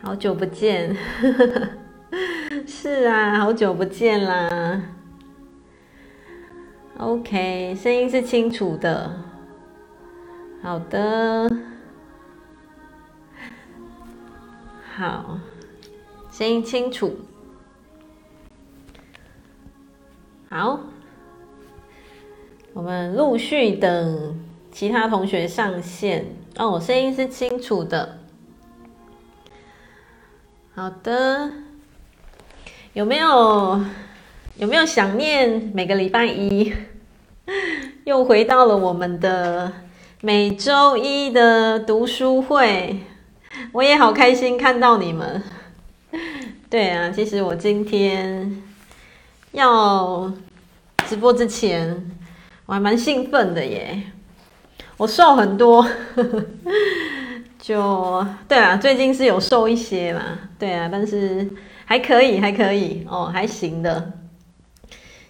好久不见，是啊，好久不见啦。OK，声音是清楚的，好的，好，声音清楚，好，我们陆续等其他同学上线。哦，声音是清楚的。好的，有没有有没有想念每个礼拜一 又回到了我们的每周一的读书会？我也好开心看到你们。对啊，其实我今天要直播之前，我还蛮兴奋的耶，我瘦很多。就对啊，最近是有瘦一些啦，对啊，但是还可以，还可以哦，还行的。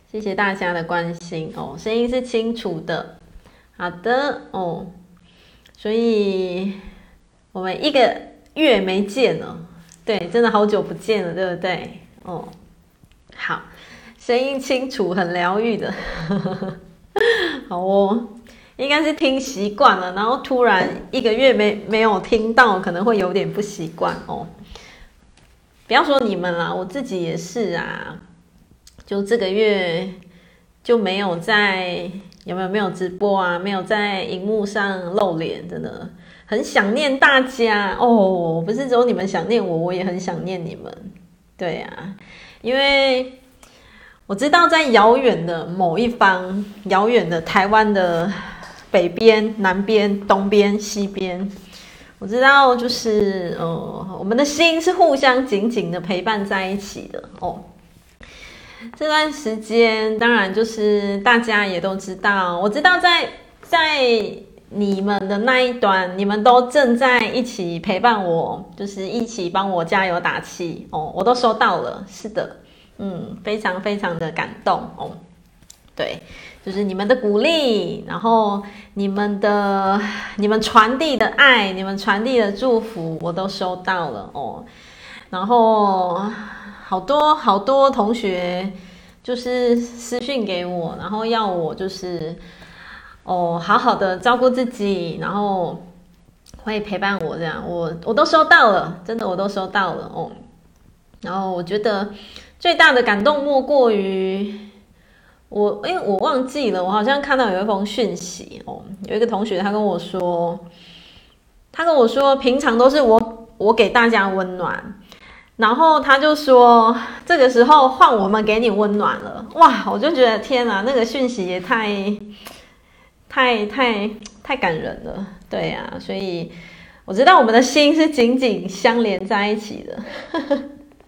谢谢大家的关心哦，声音是清楚的，好的哦。所以我们一个月没见了，对，真的好久不见了，对不对？哦，好，声音清楚，很疗愈的，好哦。应该是听习惯了，然后突然一个月没没有听到，可能会有点不习惯哦。不要说你们啦，我自己也是啊。就这个月就没有在有没有没有直播啊，没有在荧幕上露脸，真的很想念大家哦。不是只有你们想念我，我也很想念你们。对啊，因为我知道在遥远的某一方，遥远的台湾的。北边、南边、东边、西边，我知道，就是呃，我们的心是互相紧紧的陪伴在一起的哦。这段时间，当然就是大家也都知道，我知道在在你们的那一端，你们都正在一起陪伴我，就是一起帮我加油打气哦，我都收到了，是的，嗯，非常非常的感动哦，对。就是你们的鼓励，然后你们的、你们传递的爱，你们传递的祝福，我都收到了哦。然后好多好多同学就是私讯给我，然后要我就是哦，好好的照顾自己，然后会陪伴我这样，我我都收到了，真的我都收到了哦。然后我觉得最大的感动莫过于。我哎，我忘记了，我好像看到有一封讯息哦，有一个同学他跟我说，他跟我说，平常都是我我给大家温暖，然后他就说这个时候换我们给你温暖了，哇！我就觉得天哪，那个讯息也太太太太感人了，对呀，所以我知道我们的心是紧紧相连在一起的。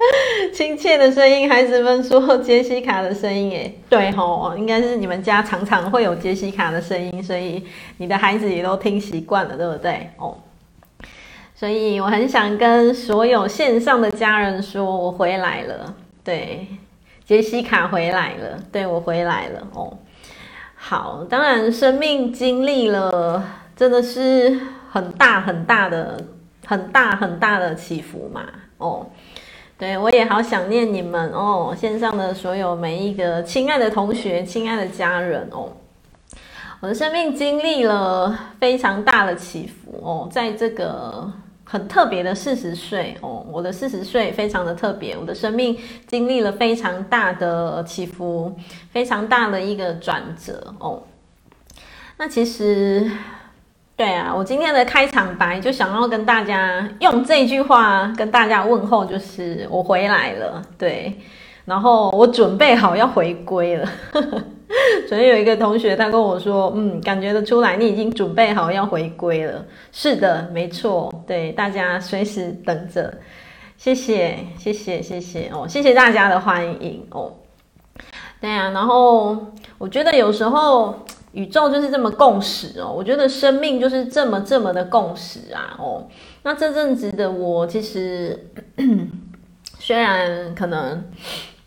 亲切的声音，孩子们说 杰西卡的声音，哎，对吼，应该是你们家常常会有杰西卡的声音，所以你的孩子也都听习惯了，对不对？哦，所以我很想跟所有线上的家人说，我回来了，对，杰西卡回来了，对，我回来了，哦，好，当然生命经历了真的是很大很大的、很大很大的起伏嘛，哦。对，我也好想念你们哦，线上的所有每一个亲爱的同学、亲爱的家人哦。我的生命经历了非常大的起伏哦，在这个很特别的四十岁哦，我的四十岁非常的特别，我的生命经历了非常大的起伏，非常大的一个转折哦。那其实。对啊，我今天的开场白就想要跟大家用这句话跟大家问候，就是我回来了，对，然后我准备好要回归了。昨天有一个同学他跟我说，嗯，感觉得出来你已经准备好要回归了。是的，没错，对，大家随时等着。谢谢，谢谢，谢谢哦，谢谢大家的欢迎哦。对啊，然后我觉得有时候。宇宙就是这么共识哦，我觉得生命就是这么这么的共识啊哦。那这阵子的我，其实 虽然可能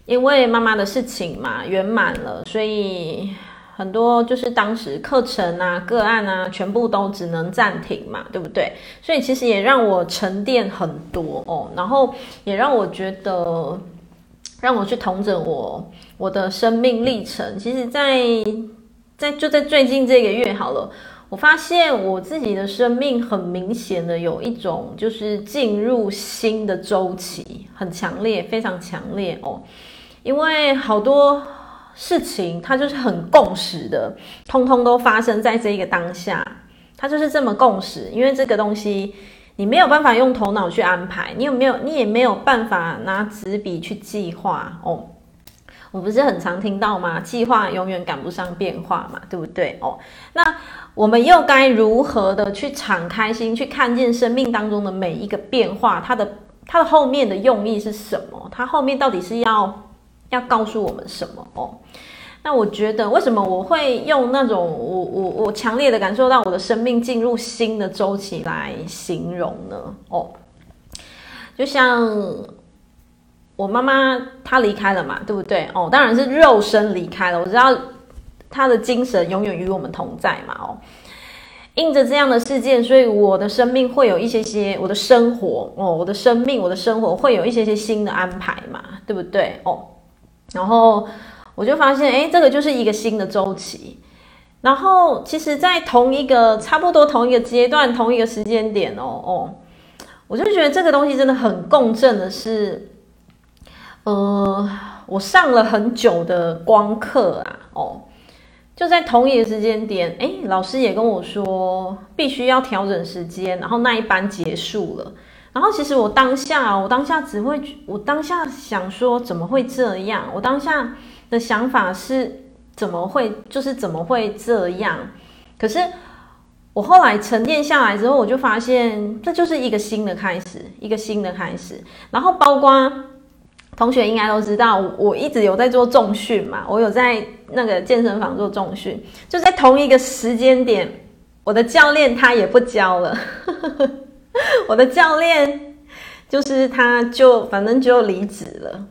因为妈妈的事情嘛圆满了，所以很多就是当时课程啊、个案啊，全部都只能暂停嘛，对不对？所以其实也让我沉淀很多哦，然后也让我觉得，让我去同整我我的生命历程。其实在，在就在最近这个月好了，我发现我自己的生命很明显的有一种就是进入新的周期，很强烈，非常强烈哦，因为好多。事情它就是很共识的，通通都发生在这一个当下，它就是这么共识。因为这个东西你没有办法用头脑去安排，你有没有？你也没有办法拿纸笔去计划哦。我不是很常听到吗？计划永远赶不上变化嘛，对不对？哦，那我们又该如何的去敞开心，去看见生命当中的每一个变化？它的它的后面的用意是什么？它后面到底是要？要告诉我们什么哦？那我觉得，为什么我会用那种我我我强烈的感受到我的生命进入新的周期来形容呢？哦，就像我妈妈她离开了嘛，对不对？哦，当然是肉身离开了。我知道她的精神永远与我们同在嘛。哦，应着这样的事件，所以我的生命会有一些些，我的生活哦，我的生命，我的生活会有一些些新的安排嘛，对不对？哦。然后我就发现，哎，这个就是一个新的周期。然后，其实，在同一个差不多同一个阶段、同一个时间点哦哦，我就觉得这个东西真的很共振的是，呃，我上了很久的光课啊，哦，就在同一个时间点，哎，老师也跟我说，必须要调整时间，然后那一班结束了。然后其实我当下，我当下只会，我当下想说怎么会这样？我当下的想法是怎么会，就是怎么会这样？可是我后来沉淀下来之后，我就发现这就是一个新的开始，一个新的开始。然后包括同学应该都知道，我一直有在做重训嘛，我有在那个健身房做重训，就在同一个时间点，我的教练他也不教了。我的教练就是他，就反正就离职了，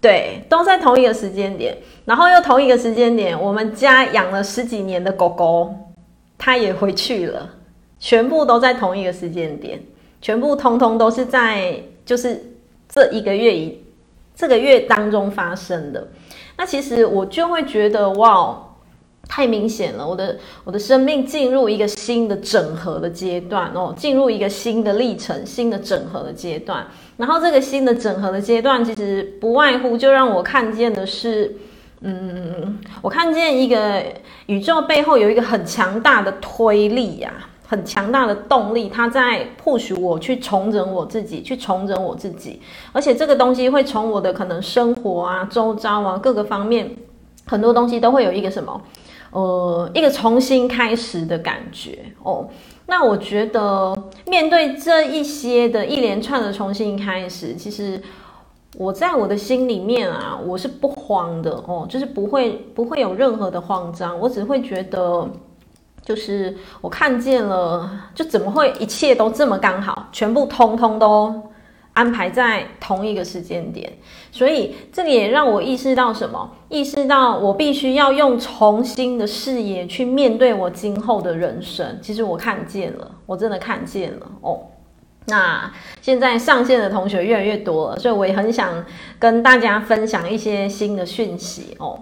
对，都在同一个时间点，然后又同一个时间点，我们家养了十几年的狗狗，他也回去了，全部都在同一个时间点，全部通通都是在就是这一个月一这个月当中发生的，那其实我就会觉得哇。太明显了，我的我的生命进入一个新的整合的阶段哦，进入一个新的历程，新的整合的阶段。然后这个新的整合的阶段，其实不外乎就让我看见的是，嗯，我看见一个宇宙背后有一个很强大的推力呀、很强大的动力，它在 push 我去重整我自己，去重整我自己。而且这个东西会从我的可能生活啊、周遭啊各个方面，很多东西都会有一个什么？呃，一个重新开始的感觉哦。那我觉得面对这一些的一连串的重新开始，其实我在我的心里面啊，我是不慌的哦，就是不会不会有任何的慌张，我只会觉得，就是我看见了，就怎么会一切都这么刚好，全部通通都。安排在同一个时间点，所以这个也让我意识到什么？意识到我必须要用重新的视野去面对我今后的人生。其实我看见了，我真的看见了哦。那现在上线的同学越来越多了，所以我也很想跟大家分享一些新的讯息哦。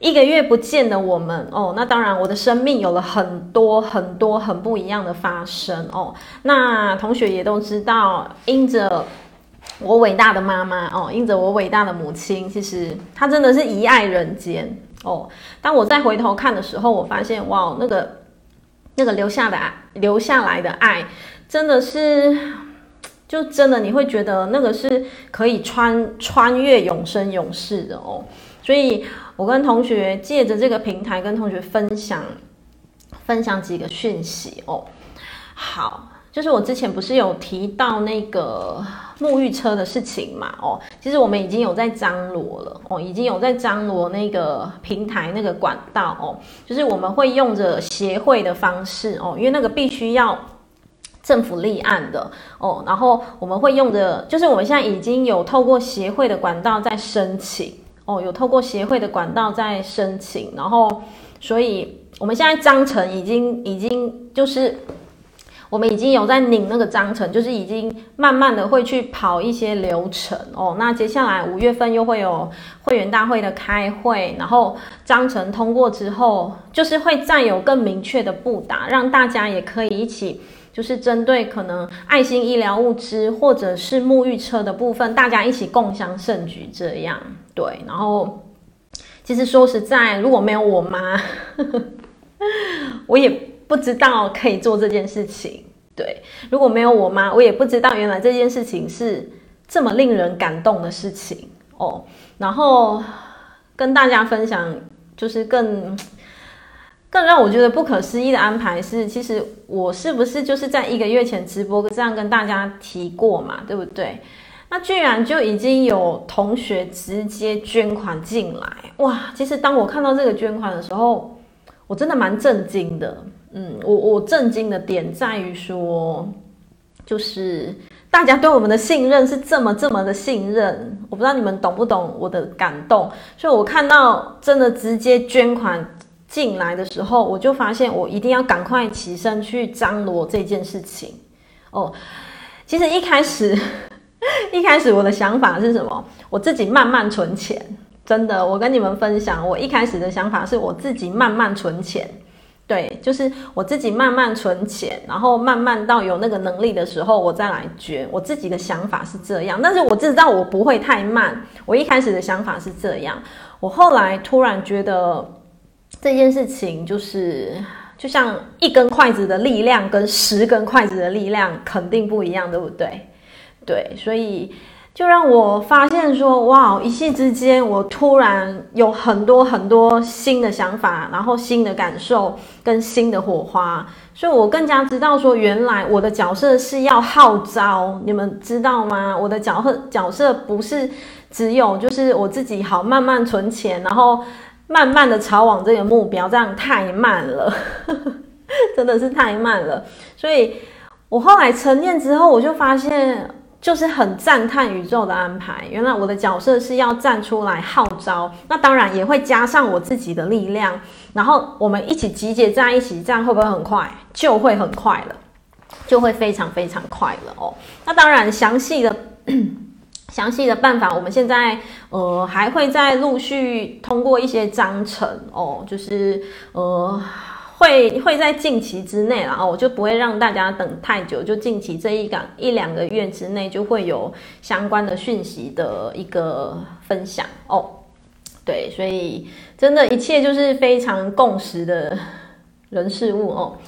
一个月不见的我们哦，那当然我的生命有了很多很多很不一样的发生哦。那同学也都知道，因着我伟大的妈妈哦，因着我伟大的母亲，其实她真的是遗爱人间哦。当我再回头看的时候，我发现哇，那个那个留下的，留下来的爱，真的是，就真的你会觉得那个是可以穿穿越永生永世的哦。所以。我跟同学借着这个平台跟同学分享，分享几个讯息哦。好，就是我之前不是有提到那个沐浴车的事情嘛？哦，其实我们已经有在张罗了哦，已经有在张罗那个平台那个管道哦，就是我们会用着协会的方式哦，因为那个必须要政府立案的哦，然后我们会用着，就是我们现在已经有透过协会的管道在申请。哦，有透过协会的管道在申请，然后所以我们现在章程已经已经就是。我们已经有在拧那个章程，就是已经慢慢的会去跑一些流程哦。那接下来五月份又会有会员大会的开会，然后章程通过之后，就是会再有更明确的布达，让大家也可以一起，就是针对可能爱心医疗物资或者是沐浴车的部分，大家一起共享盛举这样。对，然后其实说实在，如果没有我妈，我也。不知道可以做这件事情，对，如果没有我妈，我也不知道原来这件事情是这么令人感动的事情哦。然后跟大家分享，就是更更让我觉得不可思议的安排是，其实我是不是就是在一个月前直播这样跟大家提过嘛，对不对？那居然就已经有同学直接捐款进来，哇！其实当我看到这个捐款的时候，我真的蛮震惊的。嗯，我我震惊的点在于说，就是大家对我们的信任是这么这么的信任，我不知道你们懂不懂我的感动。所以我看到真的直接捐款进来的时候，我就发现我一定要赶快起身去张罗这件事情。哦，其实一开始 一开始我的想法是什么？我自己慢慢存钱，真的，我跟你们分享，我一开始的想法是我自己慢慢存钱。对，就是我自己慢慢存钱，然后慢慢到有那个能力的时候，我再来捐。我自己的想法是这样，但是我知道我不会太慢。我一开始的想法是这样，我后来突然觉得这件事情就是，就像一根筷子的力量跟十根筷子的力量肯定不一样，对不对？对，所以。就让我发现说，哇，一夕之间，我突然有很多很多新的想法，然后新的感受跟新的火花，所以我更加知道说，原来我的角色是要号召，你们知道吗？我的角色角色不是只有就是我自己好慢慢存钱，然后慢慢的朝往这个目标，这样太慢了，真的是太慢了。所以我后来沉淀之后，我就发现。就是很赞叹宇宙的安排，原来我的角色是要站出来号召，那当然也会加上我自己的力量，然后我们一起集结在一起，这样会不会很快？就会很快了，就会非常非常快了哦。那当然，详细的 详细的办法，我们现在呃还会再陆续通过一些章程哦，就是呃。会会在近期之内啦，我就不会让大家等太久，就近期这一两一两个月之内就会有相关的讯息的一个分享哦。对，所以真的，一切就是非常共识的人事物哦。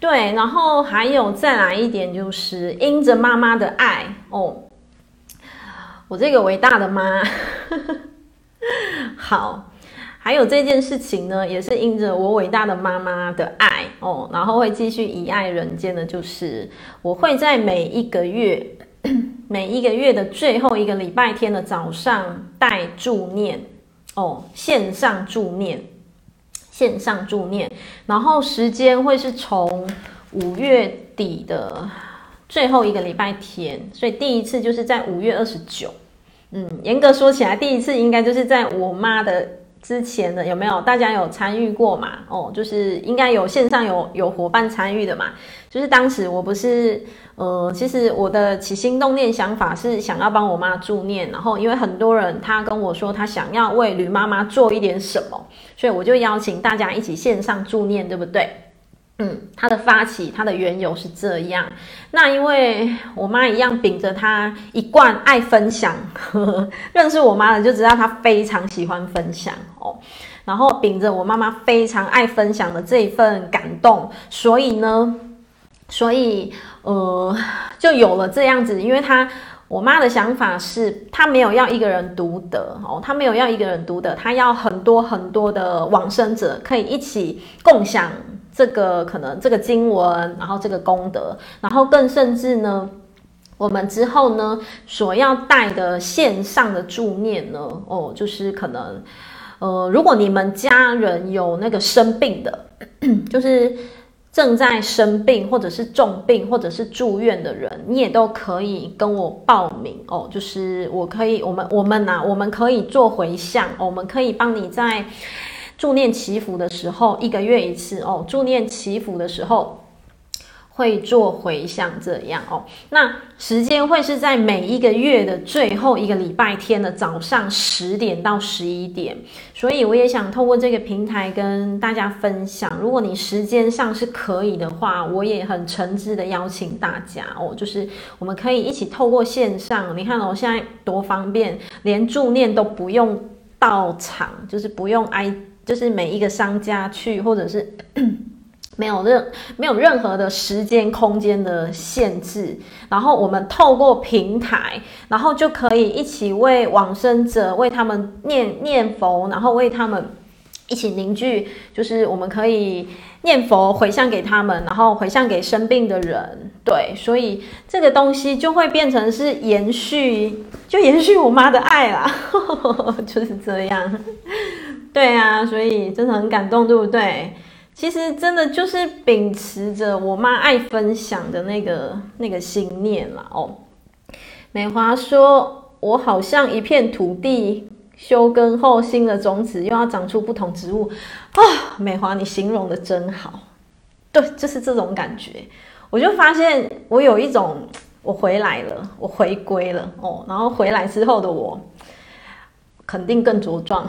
对，然后还有再来一点，就是因着妈妈的爱哦，我这个伟大的妈，好。还有这件事情呢，也是因着我伟大的妈妈的爱哦，然后会继续以爱人间的，就是我会在每一个月 每一个月的最后一个礼拜天的早上带助念哦，线上助念，线上助念，然后时间会是从五月底的最后一个礼拜天，所以第一次就是在五月二十九，嗯，严格说起来，第一次应该就是在我妈的。之前的有没有大家有参与过嘛？哦，就是应该有线上有有伙伴参与的嘛。就是当时我不是呃，其实我的起心动念想法是想要帮我妈助念，然后因为很多人他跟我说他想要为驴妈妈做一点什么，所以我就邀请大家一起线上助念，对不对？嗯，他的发起，他的缘由是这样。那因为我妈一样秉着她一贯爱分享，呵呵，认识我妈的就知道她非常喜欢分享哦。然后秉着我妈妈非常爱分享的这一份感动，所以呢，所以呃，就有了这样子。因为她，我妈的想法是，她没有要一个人独得哦，她没有要一个人独得，她要很多很多的往生者可以一起共享。这个可能这个经文，然后这个功德，然后更甚至呢，我们之后呢所要带的线上的助念呢，哦，就是可能，呃，如果你们家人有那个生病的，就是正在生病，或者是重病，或者是住院的人，你也都可以跟我报名哦。就是我可以，我们我们呐、我们可以做回向，我们可以帮你在助念祈福的时候，一个月一次哦。助念祈福的时候。会做回向这样哦，那时间会是在每一个月的最后一个礼拜天的早上十点到十一点，所以我也想透过这个平台跟大家分享，如果你时间上是可以的话，我也很诚挚的邀请大家哦，就是我们可以一起透过线上，你看哦，现在多方便，连助念都不用到场，就是不用挨，就是每一个商家去，或者是。没有任没有任何的时间空间的限制，然后我们透过平台，然后就可以一起为往生者为他们念念佛，然后为他们一起凝聚，就是我们可以念佛回向给他们，然后回向给生病的人。对，所以这个东西就会变成是延续，就延续我妈的爱啦，就是这样。对啊，所以真的很感动，对不对？其实真的就是秉持着我妈爱分享的那个那个心念啦哦。美华说：“我好像一片土地，休耕后新的种子又要长出不同植物啊。”美华，你形容的真好，对，就是这种感觉。我就发现我有一种我回来了，我回归了哦。然后回来之后的我。肯定更茁壮，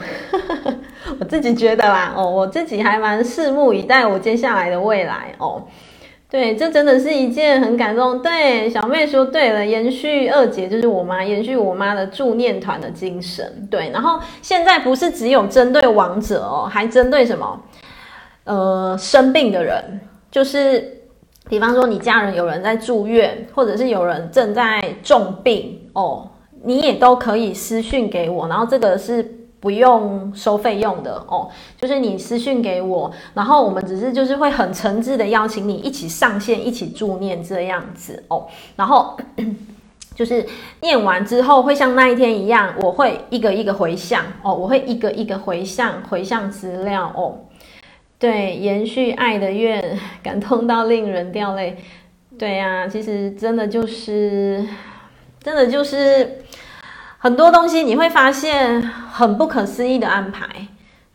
我自己觉得啦，哦，我自己还蛮拭目以待我接下来的未来哦。对，这真的是一件很感动。对，小妹说对了，延续二姐就是我妈，延续我妈的助念团的精神。对，然后现在不是只有针对亡者哦，还针对什么？呃，生病的人，就是比方说你家人有人在住院，或者是有人正在重病哦。你也都可以私讯给我，然后这个是不用收费用的哦，就是你私讯给我，然后我们只是就是会很诚挚的邀请你一起上线，一起助念这样子哦，然后 就是念完之后会像那一天一样，我会一个一个回向哦，我会一个一个回向回向资料哦，对，延续爱的愿，感动到令人掉泪，对呀、啊，其实真的就是。真的就是很多东西，你会发现很不可思议的安排，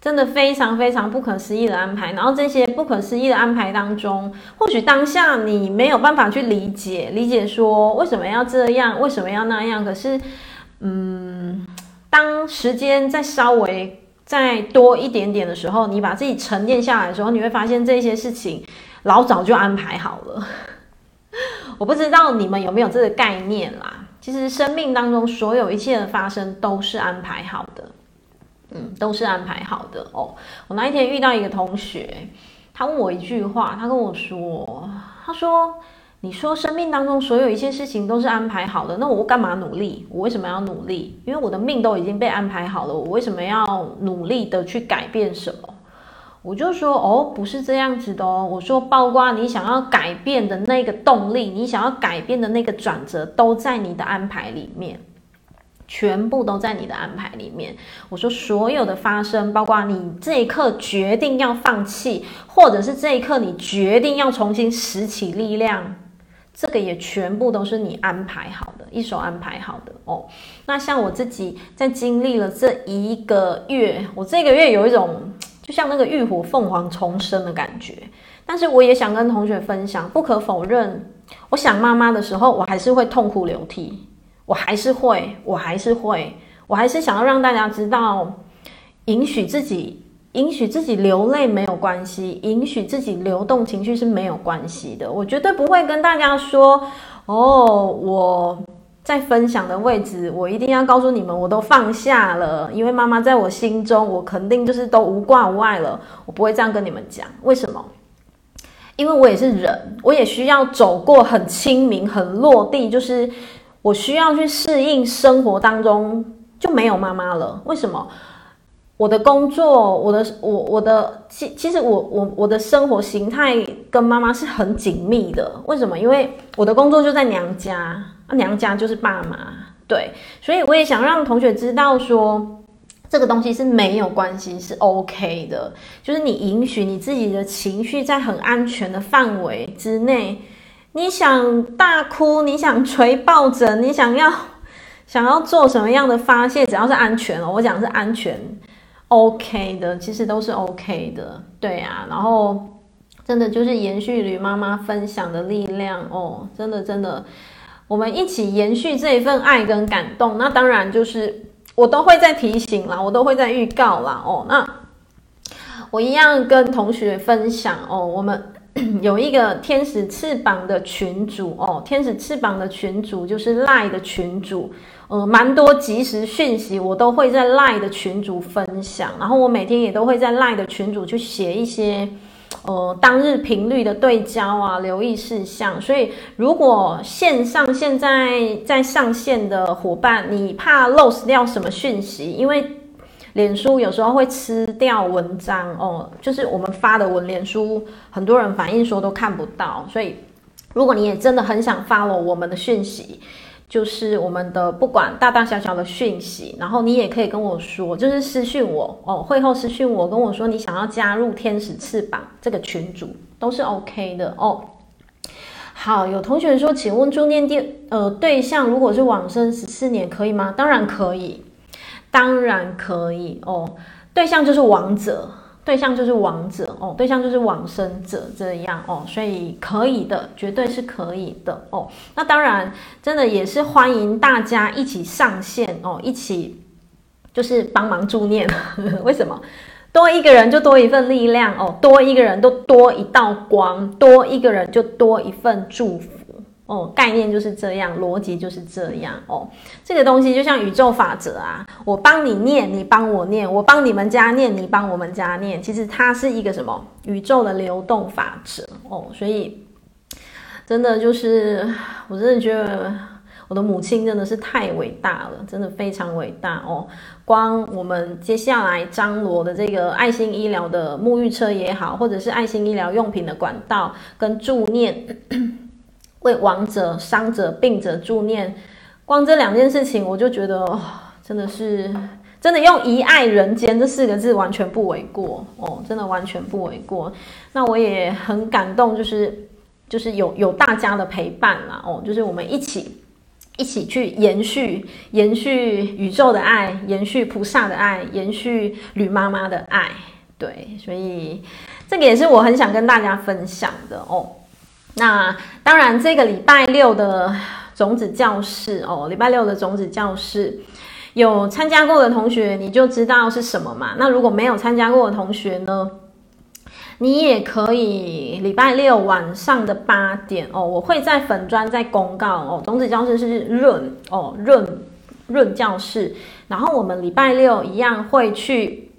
真的非常非常不可思议的安排。然后这些不可思议的安排当中，或许当下你没有办法去理解，理解说为什么要这样，为什么要那样。可是，嗯，当时间再稍微再多一点点的时候，你把自己沉淀下来的时候，你会发现这些事情老早就安排好了。我不知道你们有没有这个概念啦。其实生命当中所有一切的发生都是安排好的，嗯，都是安排好的哦。我那一天遇到一个同学，他问我一句话，他跟我说：“他说，你说生命当中所有一切事情都是安排好的，那我干嘛努力？我为什么要努力？因为我的命都已经被安排好了，我为什么要努力的去改变什么？”我就说哦，不是这样子的哦。我说，包括你想要改变的那个动力，你想要改变的那个转折，都在你的安排里面，全部都在你的安排里面。我说，所有的发生，包括你这一刻决定要放弃，或者是这一刻你决定要重新拾起力量，这个也全部都是你安排好的，一手安排好的哦。那像我自己在经历了这一个月，我这个月有一种。就像那个浴火凤凰重生的感觉，但是我也想跟同学分享，不可否认，我想妈妈的时候，我还是会痛哭流涕，我还是会，我还是会，我还是想要让大家知道，允许自己，允许自己流泪没有关系，允许自己流动情绪是没有关系的，我绝对不会跟大家说，哦，我。在分享的位置，我一定要告诉你们，我都放下了，因为妈妈在我心中，我肯定就是都无挂无碍了。我不会这样跟你们讲，为什么？因为我也是人，我也需要走过很清明、很落地，就是我需要去适应生活当中就没有妈妈了。为什么？我的工作，我的我我的其其实我我我的生活形态跟妈妈是很紧密的。为什么？因为我的工作就在娘家。娘家就是爸妈，对，所以我也想让同学知道说，这个东西是没有关系，是 OK 的，就是你允许你自己的情绪在很安全的范围之内，你想大哭，你想捶抱枕，你想要 想要做什么样的发泄，只要是安全哦，我讲是安全，OK 的，其实都是 OK 的，对啊，然后真的就是延续吕妈妈分享的力量哦，真的真的，我们一起延续这一份爱跟感动，那当然就是。我都会在提醒啦，我都会在预告啦。哦，那我一样跟同学分享哦，我们 有一个天使翅膀的群主哦，天使翅膀的群主就是赖的群主，呃，蛮多即时讯息我都会在赖的群主分享，然后我每天也都会在赖的群主去写一些。呃，当日频率的对焦啊，留意事项。所以，如果线上现在在上线的伙伴，你怕 lose 掉什么讯息？因为脸书有时候会吃掉文章哦，就是我们发的文，脸书很多人反映说都看不到。所以，如果你也真的很想发了我们的讯息。就是我们的不管大大小小的讯息，然后你也可以跟我说，就是私讯我哦，会后私讯我跟我说你想要加入天使翅膀这个群组都是 OK 的哦。好，有同学说，请问助念电呃对象如果是往生十四年可以吗？当然可以，当然可以哦，对象就是亡者。对象就是亡者哦，对象就是往生者这样哦，所以可以的，绝对是可以的哦。那当然，真的也是欢迎大家一起上线哦，一起就是帮忙助念。为什么？多一个人就多一份力量哦，多一个人都多一道光，多一个人就多一份祝福。哦，概念就是这样，逻辑就是这样哦。这个东西就像宇宙法则啊，我帮你念，你帮我念，我帮你们家念，你帮我们家念。其实它是一个什么宇宙的流动法则哦。所以真的就是，我真的觉得我的母亲真的是太伟大了，真的非常伟大哦。光我们接下来张罗的这个爱心医疗的沐浴车也好，或者是爱心医疗用品的管道跟助念。为亡者、伤者、病者助念，光这两件事情，我就觉得、真的是真的用“遗爱人间”这四个字完全不为过哦，真的完全不为过。那我也很感动，就是就是有有大家的陪伴啦哦，就是我们一起一起去延续延续宇宙的爱，延续菩萨的爱，延续吕妈妈的爱。对，所以这个也是我很想跟大家分享的哦。那当然，这个礼拜六的种子教室哦，礼拜六的种子教室有参加过的同学，你就知道是什么嘛。那如果没有参加过的同学呢，你也可以礼拜六晚上的八点哦，我会在粉专在公告哦。种子教室是润哦润润教室，然后我们礼拜六一样会去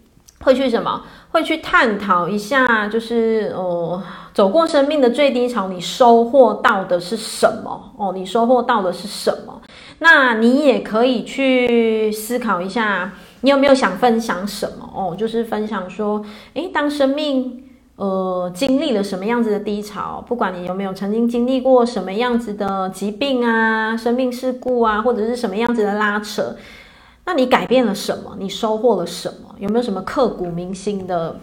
会去什么？会去探讨一下，就是哦。走过生命的最低潮，你收获到的是什么？哦，你收获到的是什么？那你也可以去思考一下，你有没有想分享什么？哦，就是分享说，诶，当生命呃经历了什么样子的低潮，不管你有没有曾经经历过什么样子的疾病啊、生命事故啊，或者是什么样子的拉扯，那你改变了什么？你收获了什么？有没有什么刻骨铭心的？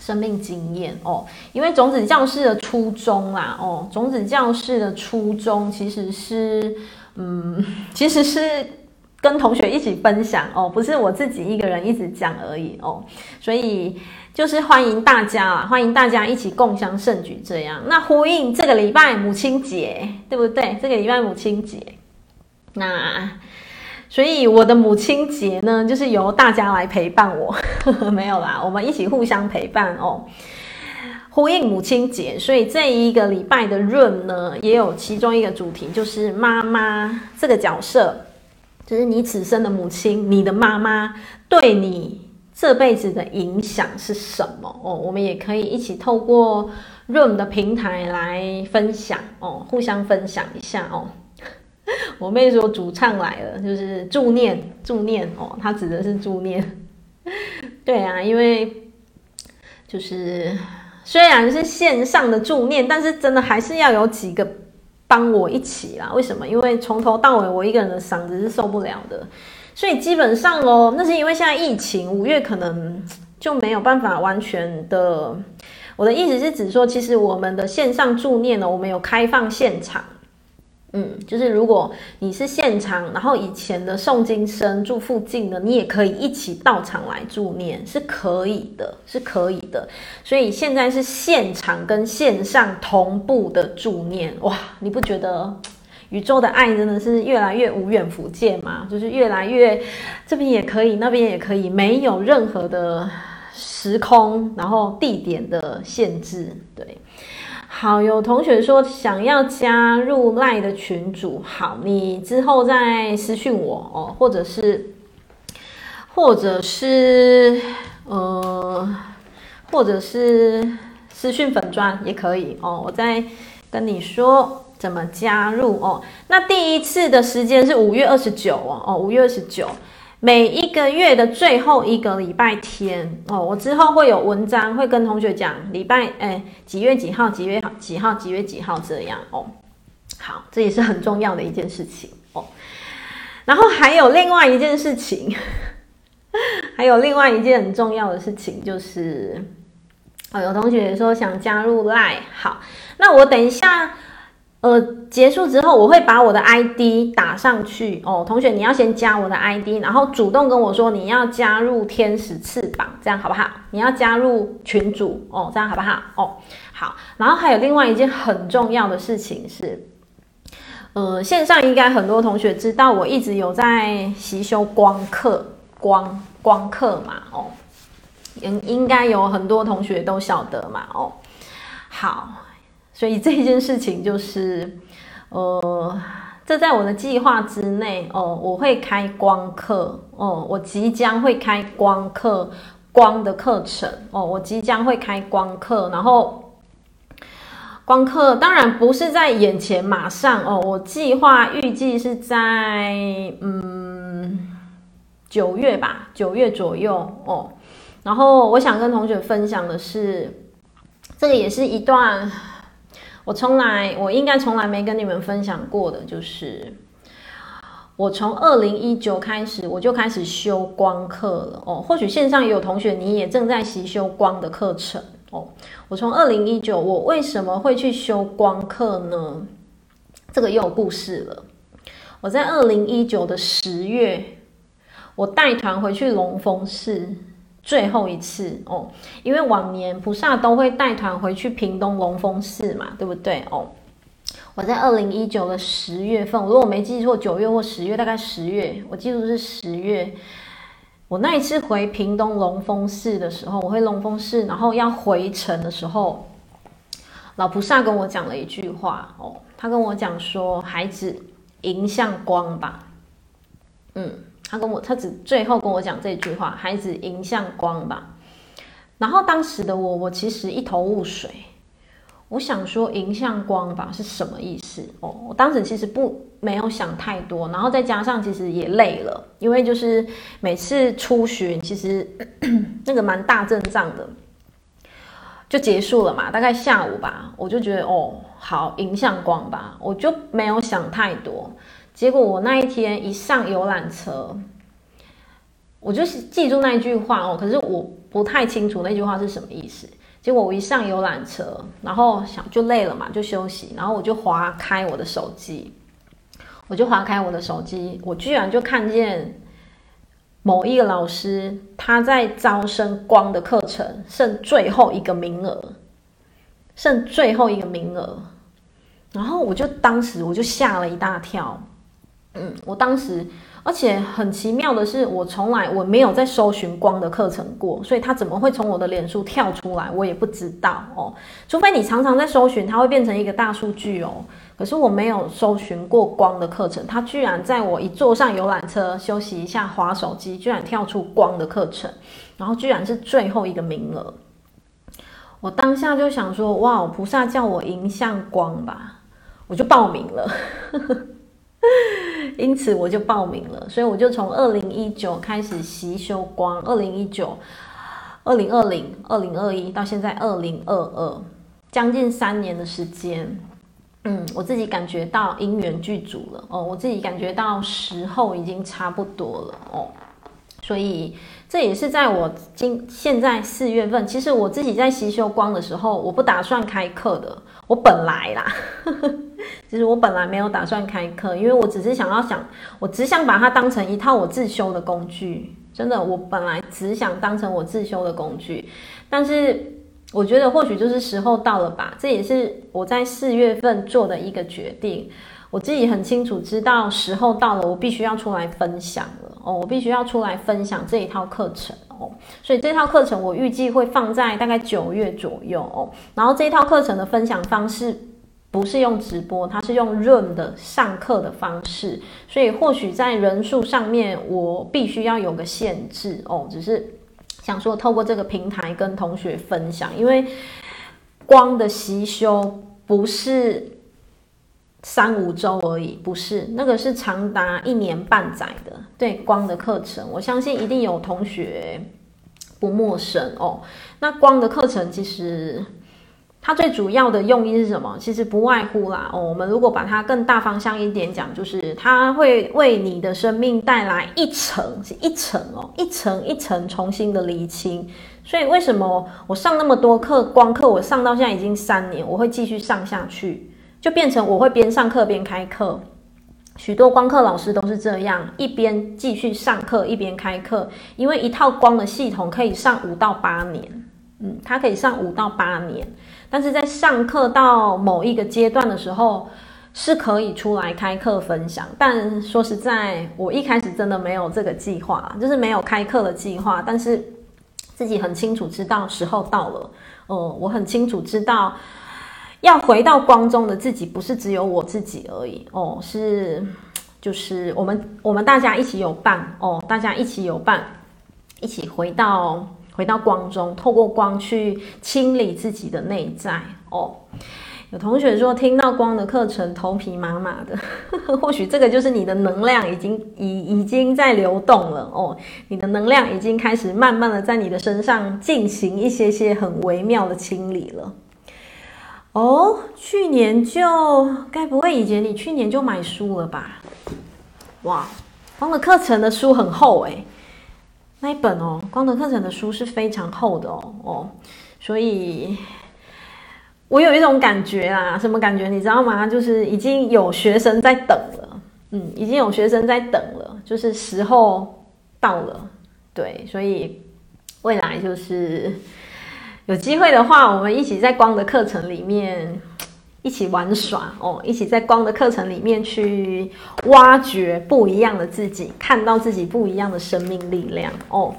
生命经验哦，因为种子教室的初衷啦，哦，种子教室的初衷其实是，嗯，其实是跟同学一起分享哦，不是我自己一个人一直讲而已哦，所以就是欢迎大家啊，欢迎大家一起共襄盛举这样。那呼应这个礼拜母亲节，对不对？这个礼拜母亲节，那。所以我的母亲节呢，就是由大家来陪伴我，呵呵，没有啦，我们一起互相陪伴哦，呼应母亲节。所以这一个礼拜的润呢，也有其中一个主题，就是妈妈这个角色，就是你此生的母亲，你的妈妈对你这辈子的影响是什么哦？我们也可以一起透过润的平台来分享哦，互相分享一下哦。我妹说主唱来了，就是助念助念哦，她指的是助念。对啊，因为就是虽然是线上的助念，但是真的还是要有几个帮我一起啦。为什么？因为从头到尾我一个人的嗓子是受不了的，所以基本上哦，那是因为现在疫情，五月可能就没有办法完全的。我的意思是指说，其实我们的线上助念呢，我们有开放现场。嗯，就是如果你是现场，然后以前的诵经生住附近的，你也可以一起到场来助念，是可以的，是可以的。所以现在是现场跟线上同步的助念，哇，你不觉得宇宙的爱真的是越来越无远弗届吗？就是越来越这边也可以，那边也可以，没有任何的时空，然后地点的限制，对。好，有同学说想要加入 LINE 的群组，好，你之后再私讯我哦，或者是，或者是，呃，或者是私讯粉专也可以哦，我再跟你说怎么加入哦。那第一次的时间是五月二十九哦，哦，五月二十九。每一个月的最后一个礼拜天哦，我之后会有文章会跟同学讲礼拜哎几月几号几月几号几月几号这样哦。好，这也是很重要的一件事情哦。然后还有另外一件事情，还有另外一件很重要的事情就是，哦，有同学说想加入 Line，好，那我等一下。呃，结束之后我会把我的 ID 打上去哦。同学，你要先加我的 ID，然后主动跟我说你要加入天使翅膀，这样好不好？你要加入群组哦，这样好不好？哦，好。然后还有另外一件很重要的事情是，呃，线上应该很多同学知道，我一直有在习修光课，光光课嘛，哦，应应该有很多同学都晓得嘛，哦，好。所以这件事情就是，呃，这在我的计划之内哦。我会开光课哦，我即将会开光课，光的课程哦，我即将会开光课。然后，光课当然不是在眼前马上哦，我计划预计是在嗯九月吧，九月左右哦。然后我想跟同学分享的是，这个也是一段。我从来，我应该从来没跟你们分享过的，就是我从二零一九开始，我就开始修光课了哦。或许线上也有同学，你也正在习修光的课程哦。我从二零一九，我为什么会去修光课呢？这个又有故事了。我在二零一九的十月，我带团回去龙峰寺。最后一次哦，因为往年菩萨都会带团回去屏东龙峰寺嘛，对不对哦？我在二零一九的十月份，如果我没记错，九月或十月，大概十月，我记住是十月。我那一次回屏东龙峰寺的时候，我回龙峰寺，然后要回程的时候，老菩萨跟我讲了一句话哦，他跟我讲说：“孩子，迎向光吧。”嗯。他跟我，他只最后跟我讲这句话：“孩子，迎向光吧。”然后当时的我，我其实一头雾水。我想说“迎向光吧”是什么意思？哦，我当时其实不没有想太多。然后再加上其实也累了，因为就是每次出巡，其实 那个蛮大阵仗的，就结束了嘛。大概下午吧，我就觉得哦，好，迎向光吧，我就没有想太多。结果我那一天一上游览车，我就是记住那句话哦，可是我不太清楚那句话是什么意思。结果我一上游览车，然后想就累了嘛，就休息，然后我就划开我的手机，我就划开我的手机，我居然就看见某一个老师他在招生光的课程，剩最后一个名额，剩最后一个名额，然后我就当时我就吓了一大跳。嗯，我当时，而且很奇妙的是，我从来我没有在搜寻光的课程过，所以它怎么会从我的脸书跳出来，我也不知道哦。除非你常常在搜寻，它会变成一个大数据哦。可是我没有搜寻过光的课程，它居然在我一坐上游览车休息一下滑手机，居然跳出光的课程，然后居然是最后一个名额。我当下就想说，哇，菩萨叫我迎向光吧，我就报名了。因此我就报名了，所以我就从二零一九开始习修光，二零一九、二零二零、二零二一到现在二零二二，将近三年的时间。嗯，我自己感觉到因缘具足了哦，我自己感觉到时候已经差不多了哦，所以这也是在我今现在四月份，其实我自己在习修光的时候，我不打算开课的，我本来啦，其实我本来没有打算开课，因为我只是想要想，我只想把它当成一套我自修的工具，真的，我本来只想当成我自修的工具，但是。我觉得或许就是时候到了吧，这也是我在四月份做的一个决定。我自己很清楚知道时候到了，我必须要出来分享了哦，我必须要出来分享这一套课程哦。所以这套课程我预计会放在大概九月左右哦。然后这一套课程的分享方式不是用直播，它是用 Room 的上课的方式，所以或许在人数上面我必须要有个限制哦，只是。想说透过这个平台跟同学分享，因为光的习修不是三五周而已，不是那个是长达一年半载的。对光的课程，我相信一定有同学不陌生哦。那光的课程其实。它最主要的用意是什么？其实不外乎啦哦，我们如果把它更大方向一点讲，就是它会为你的生命带来一层是一层哦，一层一层重新的厘清。所以为什么我上那么多课光课，我上到现在已经三年，我会继续上下去，就变成我会边上课边开课。许多光课老师都是这样，一边继续上课一边开课，因为一套光的系统可以上五到八年，嗯，它可以上五到八年。但是在上课到某一个阶段的时候，是可以出来开课分享。但说实在，我一开始真的没有这个计划，就是没有开课的计划。但是自己很清楚知道时候到了，哦，我很清楚知道要回到光中的自己，不是只有我自己而已，哦，是就是我们我们大家一起有伴，哦，大家一起有伴，一起回到。回到光中，透过光去清理自己的内在哦。有同学说听到光的课程头皮麻麻的，或许这个就是你的能量已经已已经在流动了哦。你的能量已经开始慢慢的在你的身上进行一些些很微妙的清理了。哦，去年就该不会以前你去年就买书了吧？哇，光的课程的书很厚诶。那一本哦，光的课程的书是非常厚的哦哦，所以我有一种感觉啦，什么感觉你知道吗？就是已经有学生在等了，嗯，已经有学生在等了，就是时候到了，对，所以未来就是有机会的话，我们一起在光的课程里面。一起玩耍哦，一起在光的课程里面去挖掘不一样的自己，看到自己不一样的生命力量哦。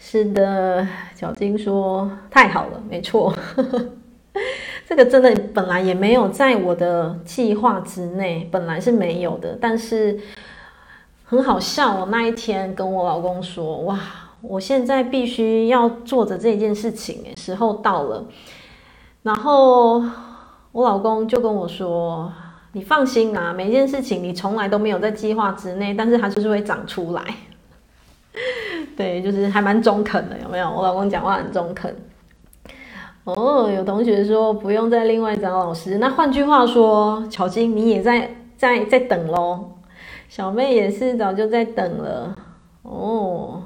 是的，小金说太好了，没错，这个真的本来也没有在我的计划之内，本来是没有的。但是很好笑，我那一天跟我老公说：“哇，我现在必须要做着这件事情，时候到了。”然后。我老公就跟我说：“你放心啦，每件事情你从来都没有在计划之内，但是它就是会长出来。”对，就是还蛮中肯的，有没有？我老公讲话很中肯。哦，有同学说不用再另外找老师，那换句话说，巧晶你也在在在等咯。小妹也是早就在等了哦，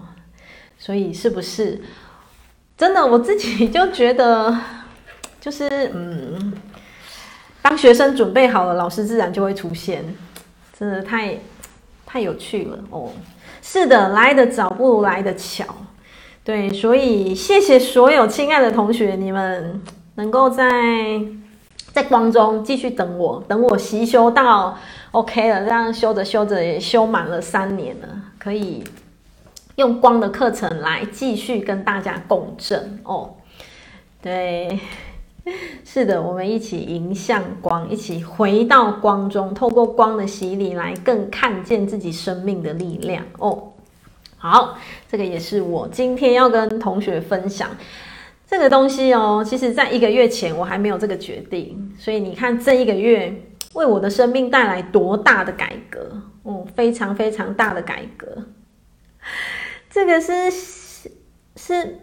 所以是不是真的？我自己就觉得，就是嗯。当学生准备好了，老师自然就会出现，真的太太有趣了哦！是的，来得早不如来得巧，对，所以谢谢所有亲爱的同学，你们能够在在光中继续等我，等我习修到 OK 了，这样修着修着也修满了三年了，可以用光的课程来继续跟大家共振哦，对。是的，我们一起迎向光，一起回到光中，透过光的洗礼来更看见自己生命的力量哦。好，这个也是我今天要跟同学分享这个东西哦。其实，在一个月前我还没有这个决定，所以你看这一个月为我的生命带来多大的改革哦，非常非常大的改革。这个是是。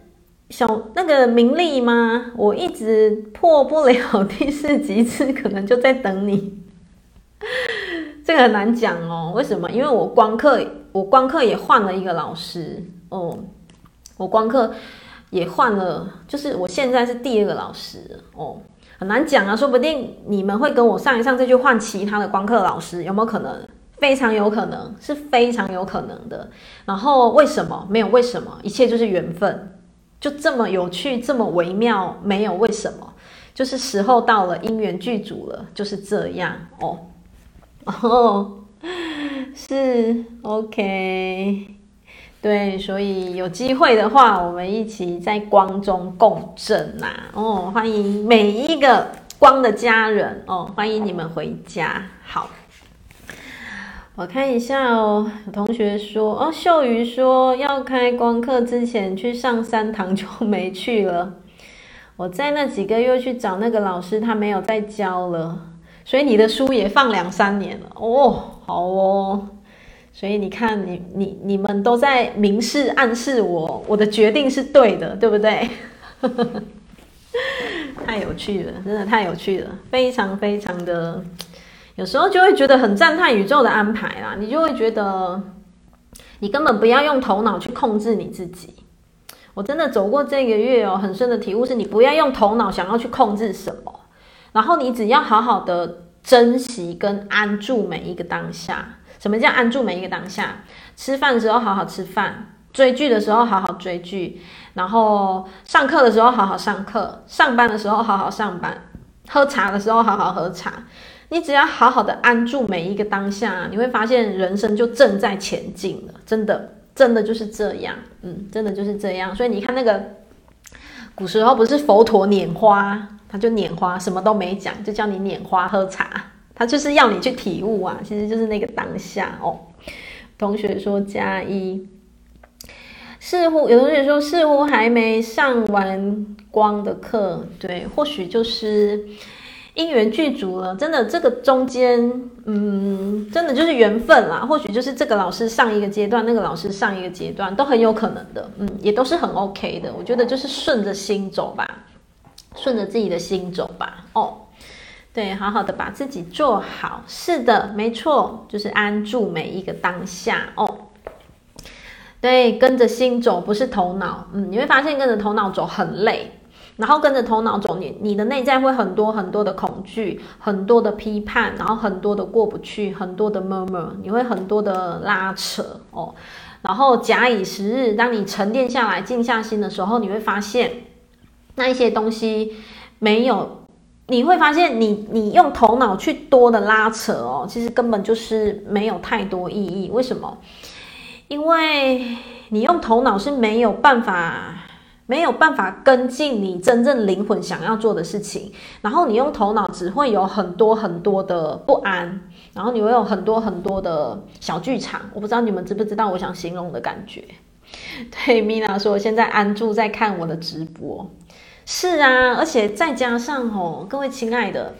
小那个名利吗？我一直破不了第四集次，可能就在等你。这个很难讲哦，为什么？因为我光课，我光课也换了一个老师哦，我光课也换了，就是我现在是第二个老师哦，很难讲啊，说不定你们会跟我上一上，再去换其他的光课老师，有没有可能？非常有可能，是非常有可能的。然后为什么？没有为什么，一切就是缘分。就这么有趣，这么微妙，没有为什么，就是时候到了，因缘具足了，就是这样哦。哦，是 OK，对，所以有机会的话，我们一起在光中共振呐、哦，欢迎每一个光的家人哦，欢迎你们回家。好。我看一下哦，有同学说哦，秀瑜说要开光课之前去上三堂就没去了。我在那几个月去找那个老师，他没有再教了，所以你的书也放两三年了哦。好哦，所以你看，你你你们都在明示暗示我，我的决定是对的，对不对？太有趣了，真的太有趣了，非常非常的。有时候就会觉得很赞叹宇宙的安排啦，你就会觉得你根本不要用头脑去控制你自己。我真的走过这个月哦，很深的体悟是你不要用头脑想要去控制什么，然后你只要好好的珍惜跟安住每一个当下。什么叫安住每一个当下？吃饭的时候好好吃饭，追剧的时候好好追剧，然后上课的时候好好上课，上班的时候好好上班，喝茶的时候好好喝茶。你只要好好的安住每一个当下，你会发现人生就正在前进了。真的，真的就是这样。嗯，真的就是这样。所以你看那个古时候不是佛陀拈花，他就拈花，什么都没讲，就叫你拈花喝茶，他就是要你去体悟啊。其实就是那个当下哦。同学说加一，似乎有同学说似乎还没上完光的课，对，或许就是。因缘具足了，真的，这个中间，嗯，真的就是缘分啦。或许就是这个老师上一个阶段，那个老师上一个阶段，都很有可能的，嗯，也都是很 OK 的。我觉得就是顺着心走吧，顺着自己的心走吧。哦，对，好好的把自己做好。是的，没错，就是安住每一个当下。哦，对，跟着心走，不是头脑。嗯，你会发现跟着头脑走很累。然后跟着头脑走，你你的内在会很多很多的恐惧，很多的批判，然后很多的过不去，很多的 murmur，你会很多的拉扯哦。然后假以时日，当你沉淀下来、静下心的时候，你会发现那一些东西没有，你会发现你你用头脑去多的拉扯哦，其实根本就是没有太多意义。为什么？因为你用头脑是没有办法。没有办法跟进你真正灵魂想要做的事情，然后你用头脑只会有很多很多的不安，然后你会有很多很多的小剧场。我不知道你们知不知道我想形容的感觉。对，米娜说，现在安住在看我的直播。是啊，而且再加上哦，各位亲爱的，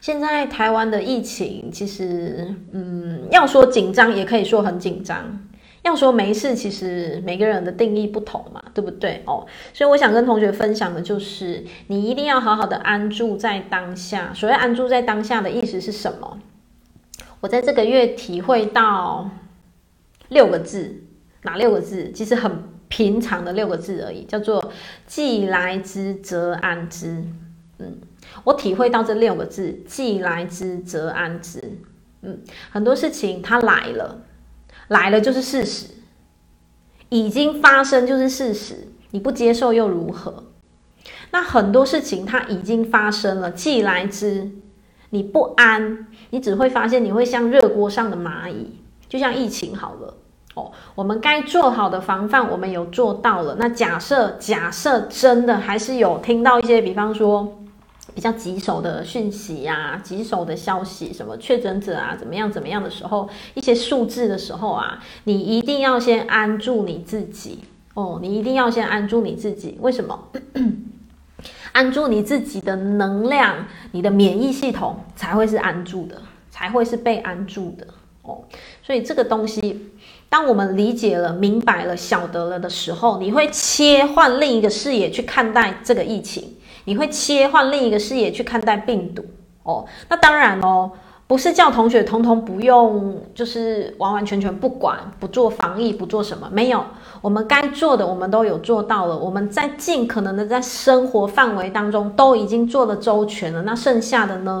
现在台湾的疫情其实，嗯，要说紧张也可以说很紧张。要说没事，其实每个人的定义不同嘛，对不对哦？所以我想跟同学分享的就是，你一定要好好的安住在当下。所谓安住在当下的意思是什么？我在这个月体会到六个字，哪六个字？其实很平常的六个字而已，叫做“既来之则安之”。嗯，我体会到这六个字，“既来之则安之”。嗯，很多事情它来了。来了就是事实，已经发生就是事实，你不接受又如何？那很多事情它已经发生了，既来之，你不安，你只会发现你会像热锅上的蚂蚁，就像疫情好了哦，我们该做好的防范我们有做到了。那假设假设真的还是有听到一些，比方说。比较棘手的讯息呀、啊，棘手的消息，什么确诊者啊，怎么样怎么样的时候，一些数字的时候啊，你一定要先安住你自己哦，你一定要先安住你自己。为什么？安住你自己的能量，你的免疫系统才会是安住的，才会是被安住的哦。所以这个东西，当我们理解了、明白了、晓得了的时候，你会切换另一个视野去看待这个疫情，你会切换另一个视野去看待病毒哦。那当然哦，不是叫同学通通不用，就是完完全全不管、不做防疫、不做什么，没有，我们该做的我们都有做到了，我们在尽可能的在生活范围当中都已经做了周全了，那剩下的呢？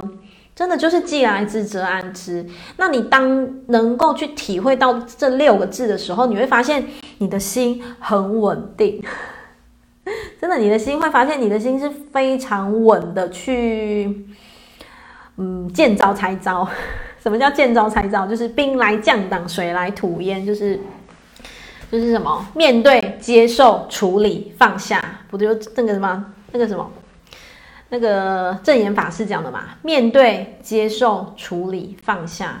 真的就是既来之则安之。那你当能够去体会到这六个字的时候，你会发现你的心很稳定。真的，你的心会发现你的心是非常稳的去，嗯，见招拆招。什么叫见招拆招？就是兵来将挡，水来土掩，就是就是什么？面对、接受、处理、放下，不就那个什么？那个什么？那个证言法师讲的嘛，面对、接受、处理、放下，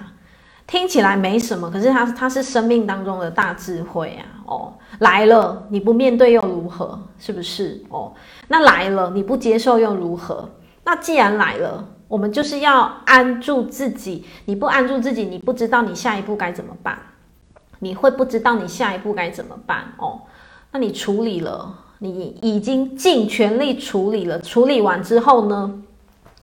听起来没什么，可是它它是生命当中的大智慧啊！哦，来了你不面对又如何？是不是？哦，那来了你不接受又如何？那既然来了，我们就是要安住自己。你不安住自己，你不知道你下一步该怎么办，你会不知道你下一步该怎么办？哦，那你处理了。你已经尽全力处理了，处理完之后呢，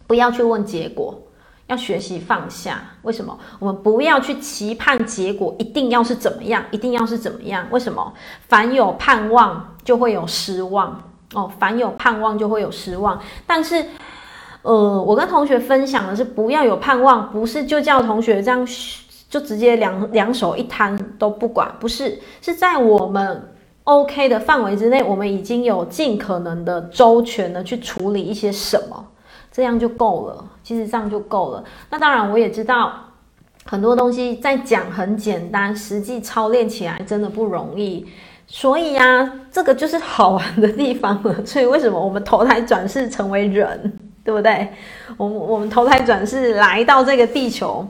不要去问结果，要学习放下。为什么？我们不要去期盼结果一定要是怎么样，一定要是怎么样？为什么？凡有盼望就会有失望哦，凡有盼望就会有失望。但是，呃，我跟同学分享的是，不要有盼望，不是就叫同学这样就直接两两手一摊都不管，不是，是在我们。OK 的范围之内，我们已经有尽可能的周全的去处理一些什么，这样就够了。其实这样就够了。那当然，我也知道很多东西在讲很简单，实际操练起来真的不容易。所以呀、这个就是好玩的地方了。所以为什么我们投胎转世成为人，对不对？我们我们投胎转世来到这个地球。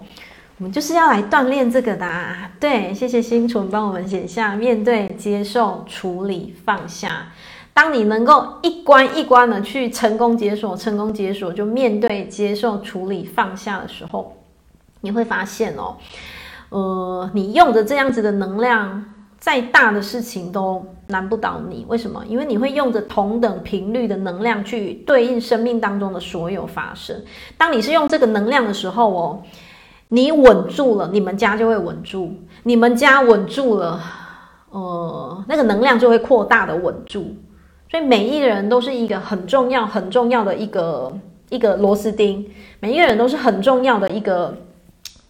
我们就是要来锻炼这个的啊，对，谢谢星纯帮我们写下面对、接受、处理、放下。当你能够一关一关的去成功解锁、成功解锁，就面对、接受、处理、放下的时候，你会发现哦，呃，你用着这样子的能量，再大的事情都难不倒你。为什么？因为你会用着同等频率的能量去对应生命当中的所有发生。当你是用这个能量的时候哦。你稳住了，你们家就会稳住；你们家稳住了，呃，那个能量就会扩大的稳住。所以每一个人都是一个很重要、很重要的一个一个螺丝钉，每一个人都是很重要的一个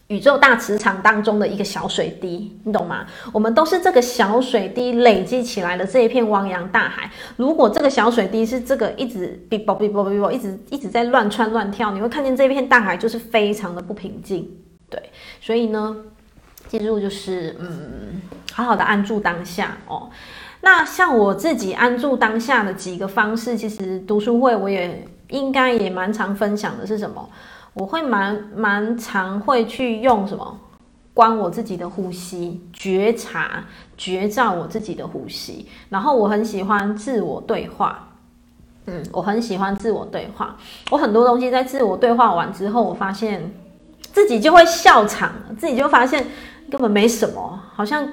宇宙大磁场当中的一个小水滴，你懂吗？我们都是这个小水滴累积起来的这一片汪洋大海。如果这个小水滴是这个一直哔啵哔啵哔啵一直一直在乱窜乱跳，你会看见这片大海就是非常的不平静。对，所以呢，记住就是，嗯，好好的安住当下哦。那像我自己安住当下的几个方式，其实读书会我也应该也蛮常分享的是什么？我会蛮蛮常会去用什么？观我自己的呼吸，觉察、觉照我自己的呼吸。然后我很喜欢自我对话，嗯，我很喜欢自我对话。我很多东西在自我对话完之后，我发现。自己就会笑场，自己就发现根本没什么，好像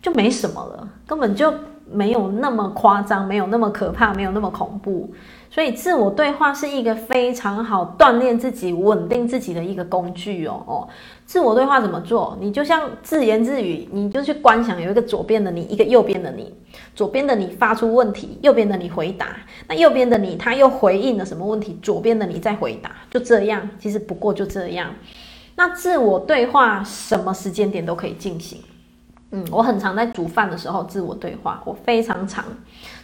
就没什么了，根本就没有那么夸张，没有那么可怕，没有那么恐怖。所以自我对话是一个非常好锻炼自己、稳定自己的一个工具哦哦。自我对话怎么做？你就像自言自语，你就去观想有一个左边的你，一个右边的你。左边的你发出问题，右边的你回答。那右边的你他又回应了什么问题？左边的你再回答，就这样。其实不过就这样。那自我对话什么时间点都可以进行，嗯，我很常在煮饭的时候自我对话，我非常常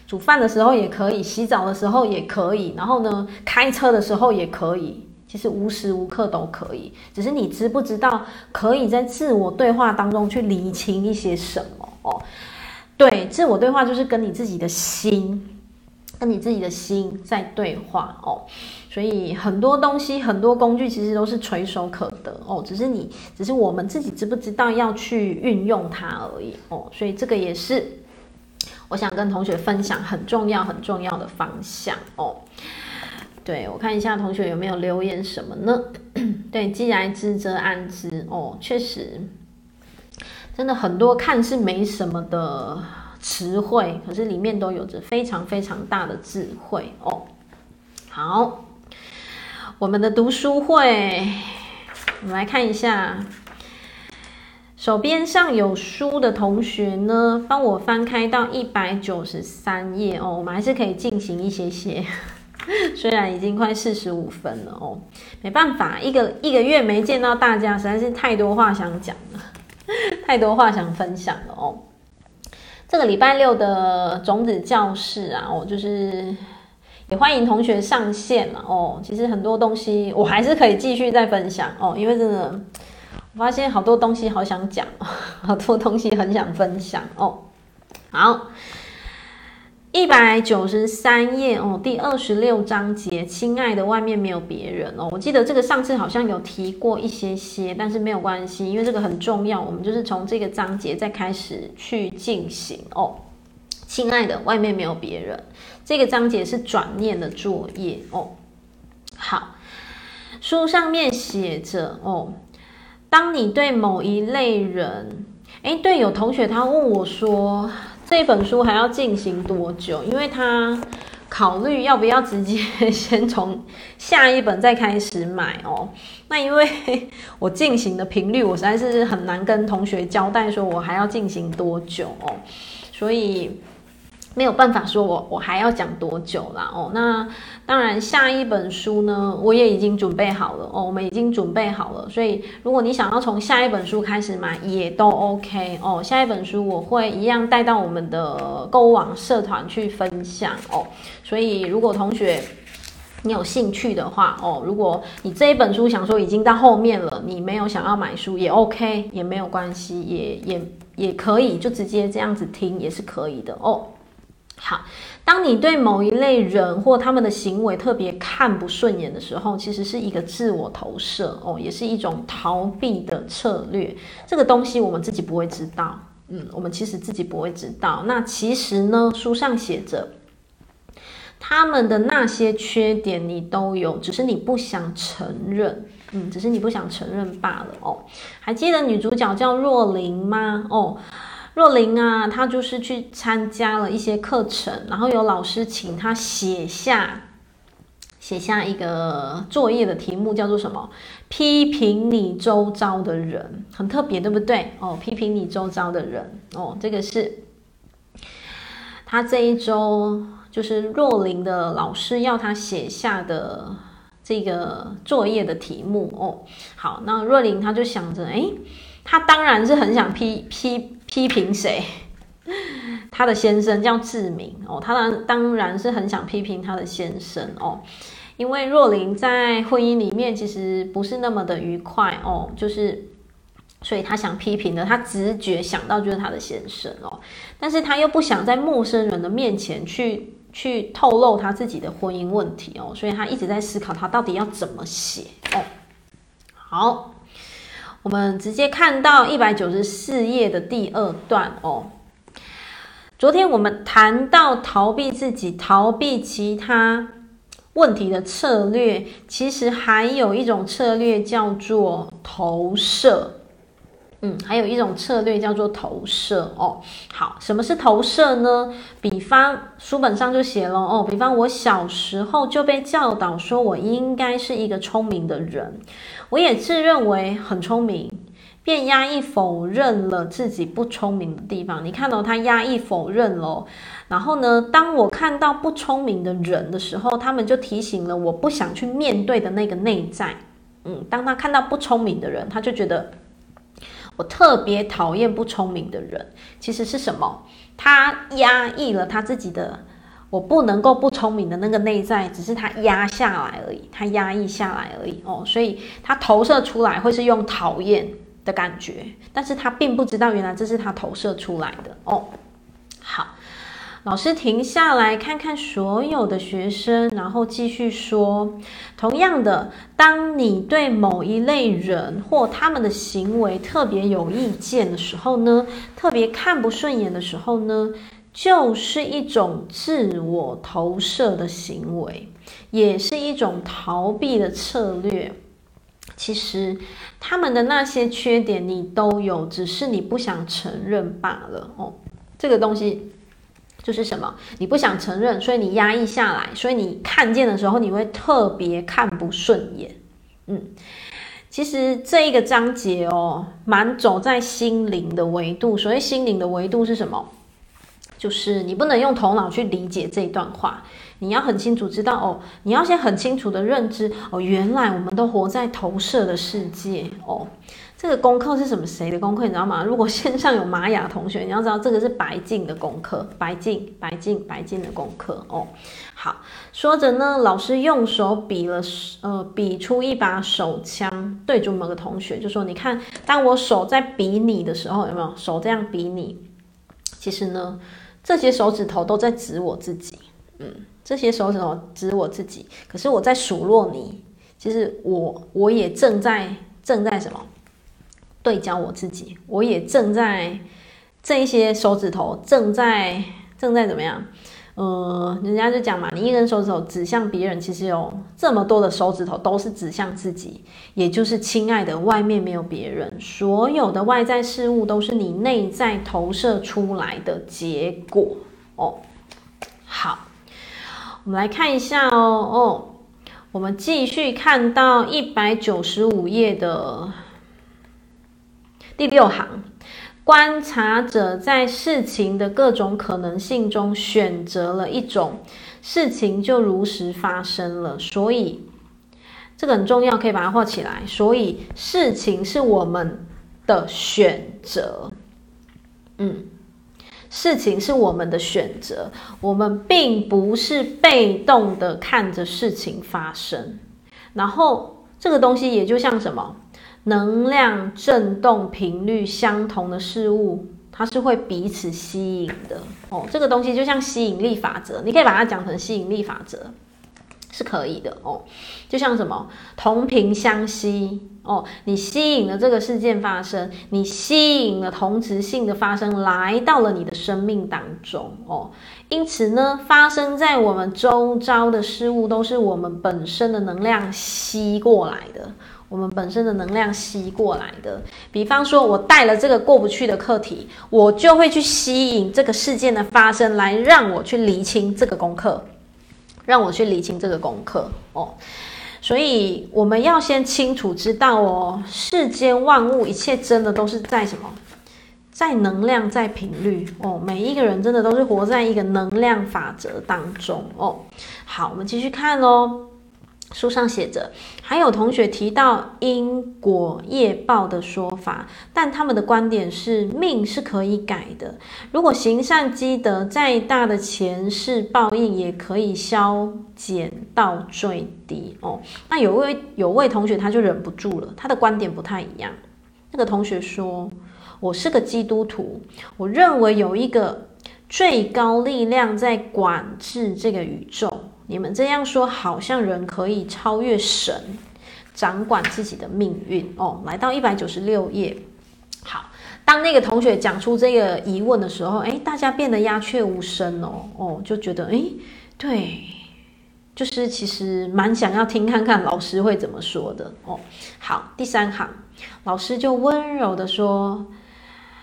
煮饭的时候也可以，洗澡的时候也可以，然后呢，开车的时候也可以，其实无时无刻都可以，只是你知不知道可以在自我对话当中去理清一些什么哦？对，自我对话就是跟你自己的心。跟你自己的心在对话哦，所以很多东西、很多工具其实都是垂手可得哦，只是你，只是我们自己知不知道要去运用它而已哦。所以这个也是我想跟同学分享很重要、很重要的方向哦。对，我看一下同学有没有留言什么呢？对，既来之则安之哦，确实。真的很多看似没什么的词汇，可是里面都有着非常非常大的智慧哦。好，我们的读书会，我们来看一下。手边上有书的同学呢，帮我翻开到一百九十三页哦。我们还是可以进行一些些，虽然已经快四十五分了哦。没办法，一个一个月没见到大家，实在是太多话想讲了，太多话想分享了哦。这个礼拜六的种子教室啊，我，就是也欢迎同学上线了哦。其实很多东西我还是可以继续再分享哦，因为真的。我发现好多东西好想讲，好多东西很想分享哦。好，一百九十三页哦，第二十六章节，亲爱的，外面没有别人哦。我记得这个上次好像有提过一些些，但是没有关系，因为这个很重要，我们就是从这个章节再开始去进行哦。亲爱的，外面没有别人，这个章节是转念的作业哦。好，书上面写着哦。当你对某一类人，诶，对，有同学他问我说，这本书还要进行多久？因为他考虑要不要直接 先从下一本再开始买哦。那因为我进行的频率，我实在是很难跟同学交代说我还要进行多久哦，所以。没有办法说我我还要讲多久啦哦，那当然下一本书呢，我也已经准备好了哦，我们已经准备好了，所以如果你想要从下一本书开始买也都 OK 哦。下一本书我会一样带到我们的购物网社团去分享哦，所以如果同学你有兴趣的话哦，如果你这一本书想说已经到后面了，你没有想要买书也 OK，也没有关系，也也也可以就直接这样子听也是可以的哦。好，当你对某一类人或他们的行为特别看不顺眼的时候，其实是一个自我投射哦，也是一种逃避的策略。这个东西我们自己不会知道，嗯，我们其实自己不会知道。那其实呢，书上写着他们的那些缺点你都有，只是你不想承认，嗯，只是你不想承认罢了哦。还记得女主角叫若琳吗？哦。若琳啊，她就是去参加了一些课程，然后有老师请她写下写下一个作业的题目，叫做什么？批评你周遭的人，很特别，对不对？哦，批评你周遭的人，哦，这个是她这一周就是若琳的老师要她写下的这个作业的题目哦。好，那若琳她就想着，诶，她当然是很想批批。批评谁？他的先生叫志明哦，他当当然是很想批评他的先生哦，因为若琳在婚姻里面其实不是那么的愉快哦，就是所以他想批评的，他直觉想到就是他的先生哦，但是他又不想在陌生人的面前去去透露他自己的婚姻问题哦，所以他一直在思考他到底要怎么写哦。好。我们直接看到一百九十四页的第二段哦。昨天我们谈到逃避自己、逃避其他问题的策略，其实还有一种策略叫做投射。嗯，还有一种策略叫做投射哦。好，什么是投射呢？比方书本上就写了哦，比方我小时候就被教导说我应该是一个聪明的人，我也自认为很聪明，便压抑否认了自己不聪明的地方。你看到他压抑否认了，然后呢，当我看到不聪明的人的时候，他们就提醒了我不想去面对的那个内在。嗯，当他看到不聪明的人，他就觉得。我特别讨厌不聪明的人，其实是什么？他压抑了他自己的，我不能够不聪明的那个内在，只是他压下来而已，他压抑下来而已哦，所以他投射出来会是用讨厌的感觉，但是他并不知道原来这是他投射出来的哦。好。老师停下来看看所有的学生，然后继续说：“同样的，当你对某一类人或他们的行为特别有意见的时候呢，特别看不顺眼的时候呢，就是一种自我投射的行为，也是一种逃避的策略。其实他们的那些缺点你都有，只是你不想承认罢了哦。这个东西就是什么？你不想承认，所以你压抑下来，所以你看见的时候，你会特别看不顺眼。嗯，其实这一个章节哦，蛮走在心灵的维度。所谓心灵的维度是什么？就是你不能用头脑去理解这一段话。你要很清楚知道哦，你要先很清楚的认知哦，原来我们都活在投射的世界哦。这个功课是什么？谁的功课？你知道吗？如果线上有玛雅同学，你要知道这个是白净的功课，白净、白净、白净的功课哦。好，说着呢，老师用手比了，呃，比出一把手枪，对准某个同学就说：“你看，当我手在比你的时候，有没有手这样比你？其实呢，这些手指头都在指我自己，嗯。”这些手指头指我自己，可是我在数落你。其实我我也正在正在什么对焦我自己，我也正在这一些手指头正在正在怎么样？呃，人家就讲嘛，你一根手指头指向别人，其实有这么多的手指头都是指向自己。也就是亲爱的，外面没有别人，所有的外在事物都是你内在投射出来的结果哦。好。我们来看一下哦哦，我们继续看到一百九十五页的第六行，观察者在事情的各种可能性中选择了一种，事情就如实发生了。所以这个很重要，可以把它画起来。所以事情是我们的选择，嗯。事情是我们的选择，我们并不是被动的看着事情发生。然后这个东西也就像什么，能量振动频率相同的事物，它是会彼此吸引的哦。这个东西就像吸引力法则，你可以把它讲成吸引力法则。是可以的哦，就像什么同频相吸哦，你吸引了这个事件发生，你吸引了同质性的发生来到了你的生命当中哦，因此呢，发生在我们周遭的事物都是我们本身的能量吸过来的，我们本身的能量吸过来的。比方说，我带了这个过不去的课题，我就会去吸引这个事件的发生，来让我去厘清这个功课。让我去理清这个功课哦，所以我们要先清楚知道哦，世间万物一切真的都是在什么，在能量，在频率哦，每一个人真的都是活在一个能量法则当中哦。好，我们继续看哦。书上写着，还有同学提到因果业报的说法，但他们的观点是命是可以改的。如果行善积德，再大的前世报应也可以消减到最低哦。那有位有位同学他就忍不住了，他的观点不太一样。那个同学说：“我是个基督徒，我认为有一个最高力量在管制这个宇宙。”你们这样说，好像人可以超越神，掌管自己的命运哦。来到一百九十六页，好，当那个同学讲出这个疑问的时候，诶，大家变得鸦雀无声哦，哦，就觉得，诶，对，就是其实蛮想要听看看老师会怎么说的哦。好，第三行，老师就温柔地说：“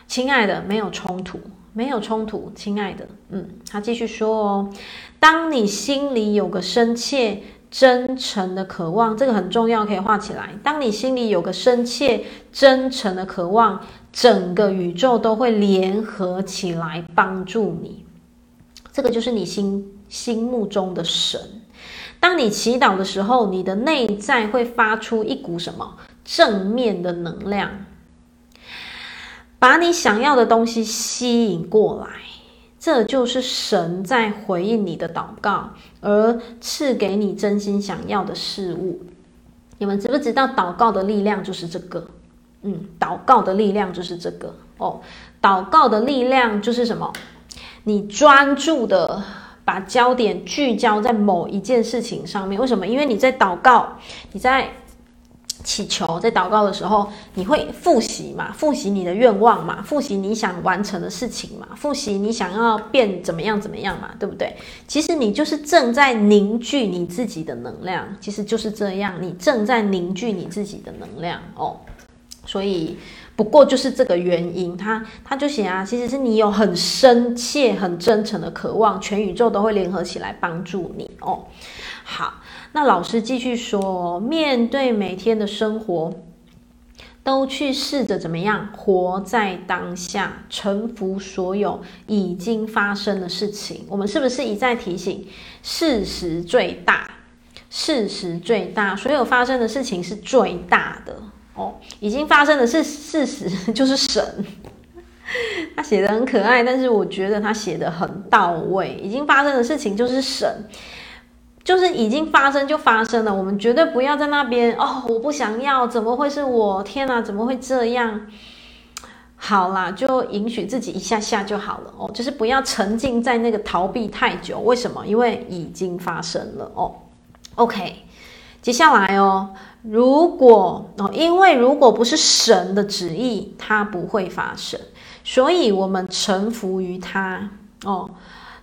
亲爱的，没有冲突。”没有冲突，亲爱的，嗯，他继续说哦，当你心里有个深切、真诚的渴望，这个很重要，可以画起来。当你心里有个深切、真诚的渴望，整个宇宙都会联合起来帮助你。这个就是你心心目中的神。当你祈祷的时候，你的内在会发出一股什么正面的能量。把你想要的东西吸引过来，这就是神在回应你的祷告，而赐给你真心想要的事物。你们知不知道祷告的力量就是这个？嗯，祷告的力量就是这个哦。祷告的力量就是什么？你专注的把焦点聚焦在某一件事情上面。为什么？因为你在祷告，你在。祈求，在祷告的时候，你会复习嘛？复习你的愿望嘛？复习你想完成的事情嘛？复习你想要变怎么样怎么样嘛？对不对？其实你就是正在凝聚你自己的能量，其实就是这样，你正在凝聚你自己的能量哦。所以，不过就是这个原因，他他就写啊，其实是你有很深切、很真诚的渴望，全宇宙都会联合起来帮助你哦。好。那老师继续说，面对每天的生活，都去试着怎么样活在当下，臣服所有已经发生的事情。我们是不是一再提醒，事实最大，事实最大，所有发生的事情是最大的哦。已经发生的是事实，就是神。他写的很可爱，但是我觉得他写的很到位。已经发生的事情就是神。就是已经发生就发生了，我们绝对不要在那边哦，我不想要，怎么会是我？天哪，怎么会这样？好啦，就允许自己一下下就好了哦，就是不要沉浸在那个逃避太久。为什么？因为已经发生了哦。OK，接下来哦，如果哦，因为如果不是神的旨意，它不会发生，所以我们臣服于它哦。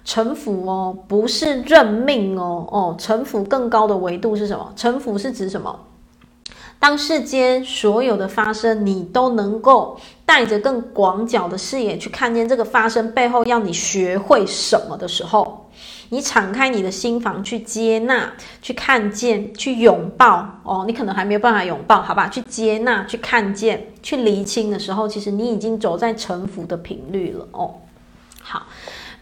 臣服哦，不是认命哦哦，臣服更高的维度是什么？臣服是指什么？当世间所有的发生，你都能够带着更广角的视野去看见这个发生背后要你学会什么的时候，你敞开你的心房去接纳、去看见、去拥抱哦。你可能还没有办法拥抱，好吧？去接纳、去看见、去厘清的时候，其实你已经走在臣服的频率了哦。好。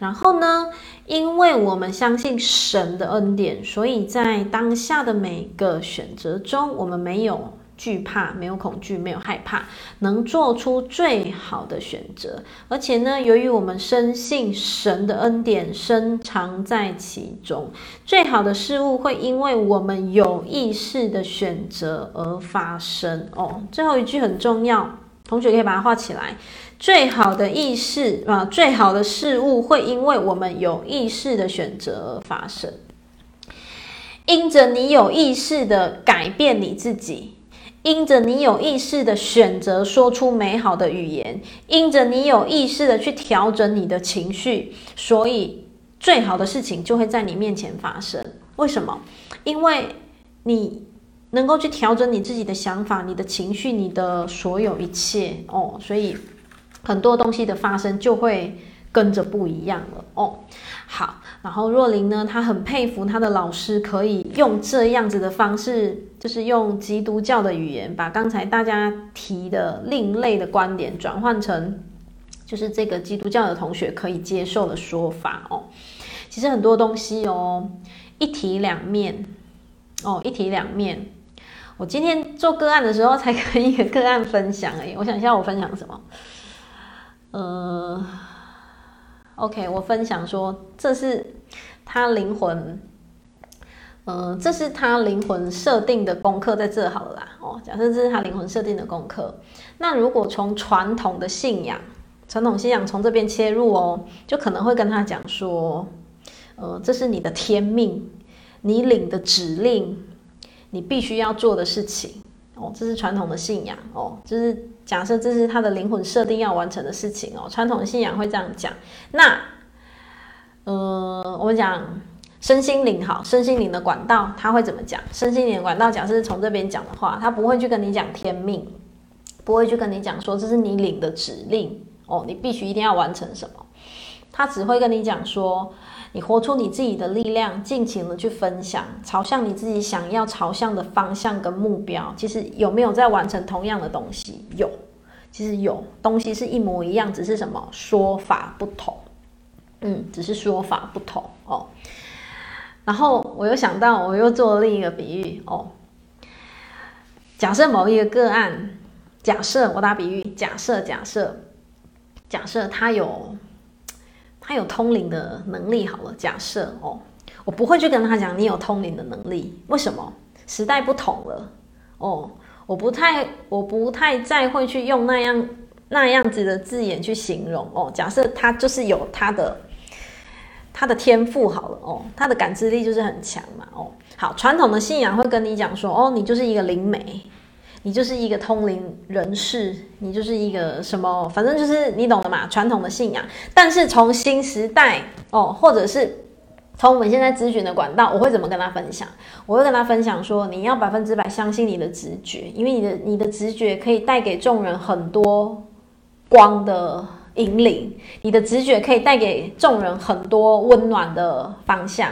然后呢，因为我们相信神的恩典，所以在当下的每个选择中，我们没有惧怕，没有恐惧，没有害怕，能做出最好的选择。而且呢，由于我们深信神的恩典深藏在其中，最好的事物会因为我们有意识的选择而发生。哦，最后一句很重要，同学可以把它画起来。最好的意识啊，最好的事物会因为我们有意识的选择而发生。因着你有意识的改变你自己，因着你有意识的选择说出美好的语言，因着你有意识的去调整你的情绪，所以最好的事情就会在你面前发生。为什么？因为你能够去调整你自己的想法、你的情绪、你的所有一切哦，所以。很多东西的发生就会跟着不一样了哦。好，然后若琳呢，她很佩服她的老师可以用这样子的方式，就是用基督教的语言，把刚才大家提的另类的观点转换成，就是这个基督教的同学可以接受的说法哦。其实很多东西哦，一体两面哦，一体两面。我今天做个案的时候才跟一个个案分享诶，我想一下，我分享什么？呃，OK，我分享说，这是他灵魂，呃，这是他灵魂设定的功课，在这好了啦。哦，假设这是他灵魂设定的功课，那如果从传统的信仰，传统信仰从这边切入哦，就可能会跟他讲说，呃，这是你的天命，你领的指令，你必须要做的事情。哦，这是传统的信仰哦，就是假设这是他的灵魂设定要完成的事情哦。传统的信仰会这样讲。那，呃，我们讲身心灵好，身心灵的管道他会怎么讲？身心灵的管道，假设是从这边讲的话，他不会去跟你讲天命，不会去跟你讲说这是你领的指令哦，你必须一定要完成什么。他只会跟你讲说。你活出你自己的力量，尽情的去分享，朝向你自己想要朝向的方向跟目标。其实有没有在完成同样的东西？有，其实有东西是一模一样，只是什么说法不同。嗯，只是说法不同哦。然后我又想到，我又做了另一个比喻哦。假设某一个个案，假设我打比喻，假设假设假设他有。他有通灵的能力，好了，假设哦，我不会去跟他讲你有通灵的能力，为什么？时代不同了哦，我不太，我不太再会去用那样那样子的字眼去形容哦。假设他就是有他的他的天赋，好了哦，他的感知力就是很强嘛哦。好，传统的信仰会跟你讲说，哦，你就是一个灵媒，你就是一个通灵人士，你就是一个什么，反正就是你懂的嘛，传统的信仰。但是从新时代哦，或者是从我们现在咨询的管道，我会怎么跟他分享？我会跟他分享说，你要百分之百相信你的直觉，因为你的你的直觉可以带给众人很多光的引领，你的直觉可以带给众人很多温暖的方向。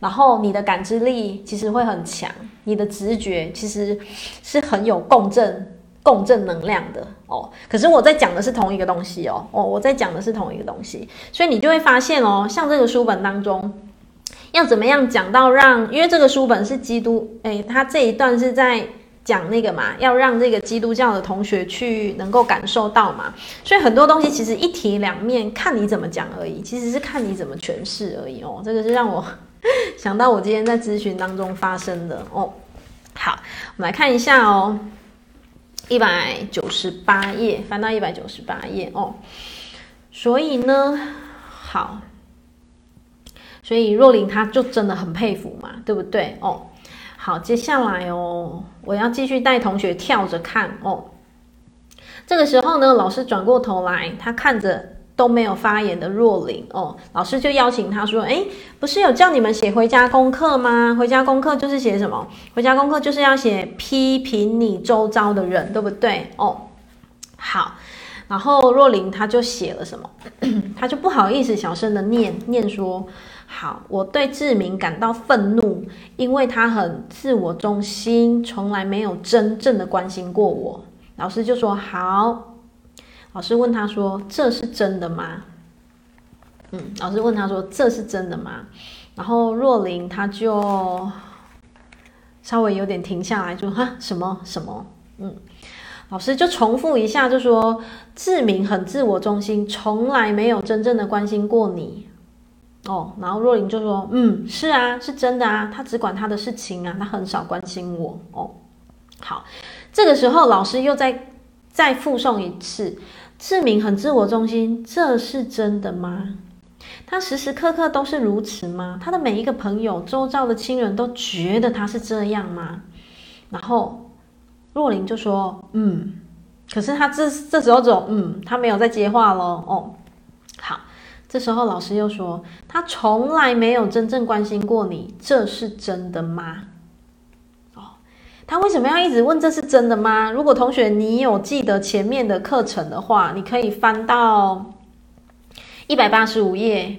然后你的感知力其实会很强，你的直觉其实是很有共振、共振能量的哦。可是我在讲的是同一个东西哦，哦，我在讲的是同一个东西，所以你就会发现哦，像这个书本当中要怎么样讲到让，因为这个书本是基督，诶，他这一段是在讲那个嘛，要让这个基督教的同学去能够感受到嘛，所以很多东西其实一体两面，看你怎么讲而已，其实是看你怎么诠释而已哦。这个是让我。想到我今天在咨询当中发生的哦，好，我们来看一下哦，一百九十八页，翻到一百九十八页哦。所以呢，好，所以若琳她就真的很佩服嘛，对不对哦？好，接下来哦，我要继续带同学跳着看哦。这个时候呢，老师转过头来，他看着。都没有发言的若琳哦，老师就邀请他说：“诶，不是有叫你们写回家功课吗？回家功课就是写什么？回家功课就是要写批评你周遭的人，对不对？哦，好。然后若琳他就写了什么？他就不好意思小声的念念说：好，我对志明感到愤怒，因为他很自我中心，从来没有真正的关心过我。老师就说：好。”老师问他说：“这是真的吗？”嗯，老师问他说：“这是真的吗？”然后若琳他就稍微有点停下来，就哈什么什么？嗯，老师就重复一下，就说：“志明很自我中心，从来没有真正的关心过你。”哦，然后若琳就说：“嗯，是啊，是真的啊，他只管他的事情啊，他很少关心我。”哦，好，这个时候老师又在再复诵一次。志明很自我中心，这是真的吗？他时时刻刻都是如此吗？他的每一个朋友、周遭的亲人都觉得他是这样吗？然后若琳就说：“嗯。”可是他这这时候走，嗯，他没有再接话喽。哦，好，这时候老师又说：“他从来没有真正关心过你，这是真的吗？”他为什么要一直问这是真的吗？如果同学你有记得前面的课程的话，你可以翻到一百八十五页。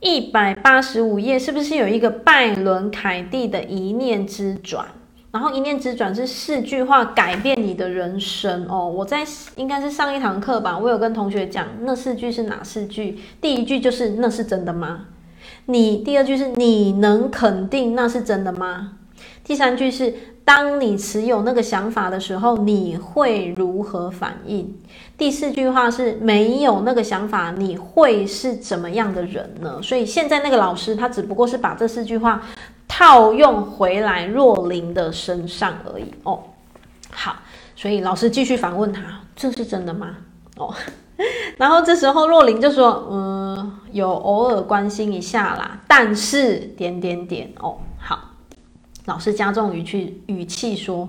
一百八十五页是不是有一个拜伦凯蒂的一念之转？然后一念之转是四句话改变你的人生哦。我在应该是上一堂课吧，我有跟同学讲那四句是哪四句？第一句就是那是真的吗？你第二句是你能肯定那是真的吗？第三句是。当你持有那个想法的时候，你会如何反应？第四句话是没有那个想法，你会是怎么样的人呢？所以现在那个老师他只不过是把这四句话套用回来若琳的身上而已哦。好，所以老师继续反问他：这是真的吗？哦，然后这时候若琳就说：嗯，有偶尔关心一下啦，但是点点点哦。老师加重语气，语气说：“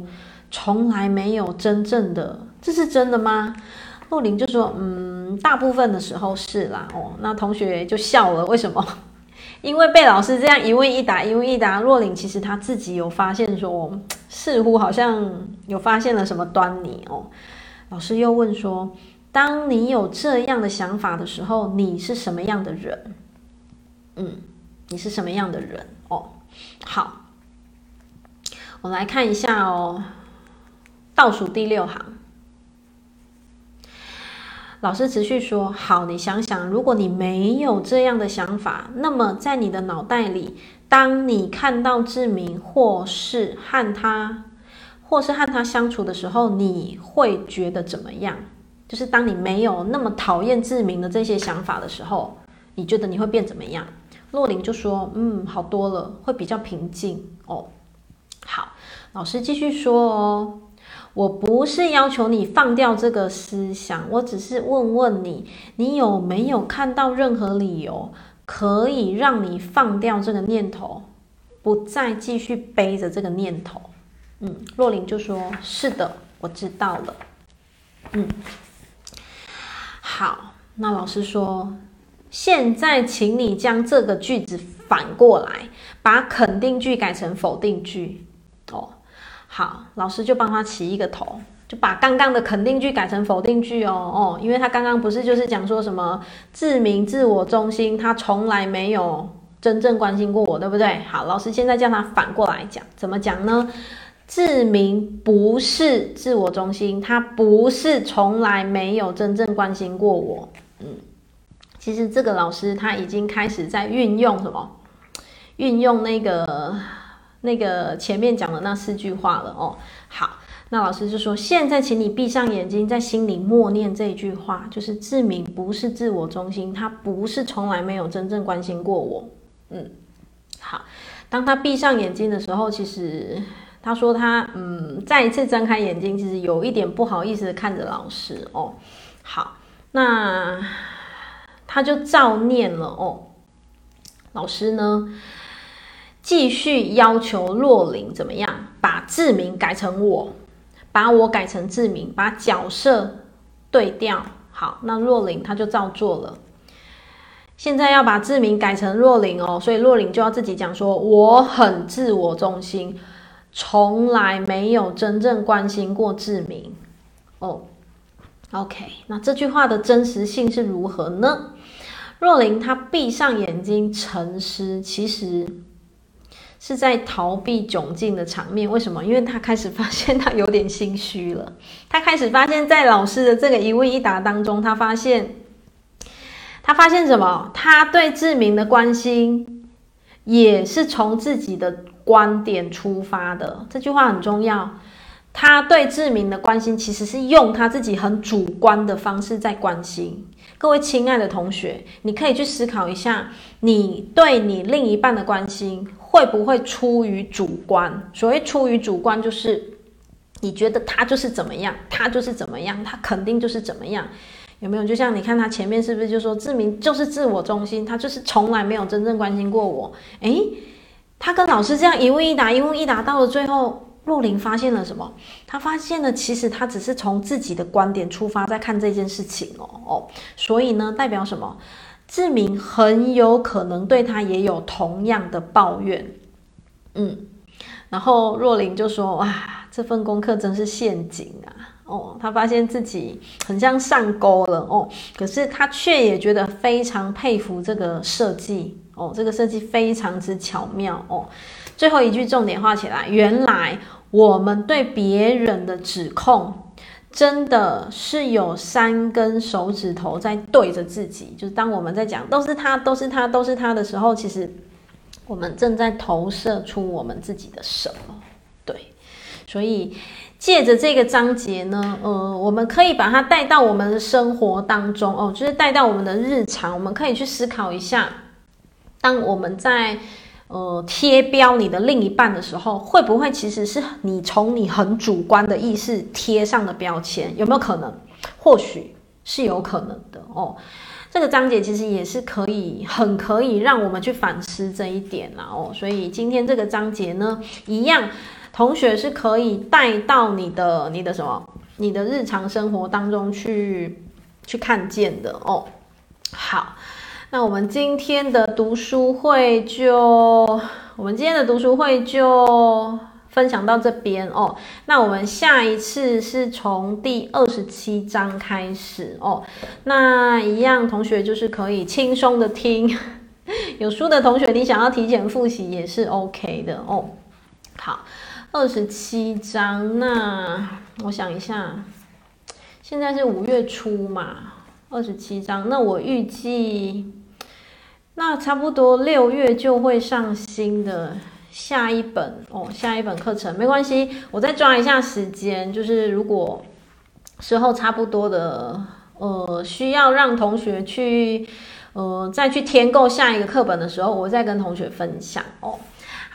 从来没有真正的，这是真的吗？”若琳就说：“嗯，大部分的时候是啦。”哦，那同学就笑了。为什么？因为被老师这样一问一答，一问一答，若琳其实他自己有发现说，似乎好像有发现了什么端倪哦。老师又问说：“当你有这样的想法的时候，你是什么样的人？”嗯，你是什么样的人？哦，好。我们来看一下哦，倒数第六行，老师持续说：“好，你想想，如果你没有这样的想法，那么在你的脑袋里，当你看到志明或是和他，或是和他相处的时候，你会觉得怎么样？就是当你没有那么讨厌志明的这些想法的时候，你觉得你会变怎么样？”洛琳就说：“嗯，好多了，会比较平静哦。”好，老师继续说哦，我不是要求你放掉这个思想，我只是问问你，你有没有看到任何理由可以让你放掉这个念头，不再继续背着这个念头？嗯，若琳就说：“是的，我知道了。”嗯，好，那老师说，现在请你将这个句子反过来，把肯定句改成否定句。好，老师就帮他起一个头，就把刚刚的肯定句改成否定句哦。哦，因为他刚刚不是就是讲说什么自明自我中心，他从来没有真正关心过我，对不对？好，老师现在叫他反过来讲，怎么讲呢？自明不是自我中心，他不是从来没有真正关心过我。嗯，其实这个老师他已经开始在运用什么？运用那个那个前面讲的那四句话了哦。好，那老师就说：现在请你闭上眼睛，在心里默念这一句话，就是志明不是自我中心，他不是从来没有真正关心过我。嗯，好，当他闭上眼睛的时候，其实。他说他嗯，再一次睁开眼睛，其实有一点不好意思的看着老师哦。好，那他就照念了哦。老师呢，继续要求若琳怎么样，把志明改成我，把我改成志明，把角色对调。好，那若琳他就照做了。现在要把志明改成若琳哦，所以若琳就要自己讲说，我很自我中心。从来没有真正关心过志明哦。OK，那这句话的真实性是如何呢？若琳她闭上眼睛沉思，其实是在逃避窘境的场面。为什么？因为他开始发现他有点心虚了。他开始发现，在老师的这个一问一答当中，他发现，他发现什么？他对志明的关心也是从自己的。观点出发的这句话很重要。他对志明的关心，其实是用他自己很主观的方式在关心。各位亲爱的同学，你可以去思考一下，你对你另一半的关心，会不会出于主观？所谓出于主观，就是你觉得他就是怎么样，他就是怎么样，他肯定就是怎么样，有没有？就像你看他前面是不是就说志明就是自我中心，他就是从来没有真正关心过我？诶。他跟老师这样一问一答，一问一答，到了最后，若琳发现了什么？他发现了，其实他只是从自己的观点出发在看这件事情哦哦，所以呢，代表什么？志明很有可能对他也有同样的抱怨，嗯，然后若琳就说：“哇，这份功课真是陷阱啊！”哦，他发现自己很像上钩了哦，可是他却也觉得非常佩服这个设计。哦，这个设计非常之巧妙哦。最后一句重点画起来，原来我们对别人的指控，真的是有三根手指头在对着自己。就是当我们在讲都是他，都是他，都是他的时候，其实我们正在投射出我们自己的什么？对，所以借着这个章节呢，呃，我们可以把它带到我们的生活当中哦，就是带到我们的日常，我们可以去思考一下。当我们在呃贴标你的另一半的时候，会不会其实是你从你很主观的意识贴上的标签？有没有可能？或许是有可能的哦。这个章节其实也是可以很可以让我们去反思这一点啦哦。所以今天这个章节呢，一样同学是可以带到你的你的什么你的日常生活当中去去看见的哦。好。那我们今天的读书会就，我们今天的读书会就分享到这边哦。那我们下一次是从第二十七章开始哦。那一样，同学就是可以轻松的听，有书的同学，你想要提前复习也是 OK 的哦。好，二十七章，那我想一下，现在是五月初嘛，二十七章，那我预计。那差不多六月就会上新的下一本哦，下一本课程没关系，我再抓一下时间，就是如果时候差不多的，呃，需要让同学去，呃，再去添购下一个课本的时候，我再跟同学分享哦。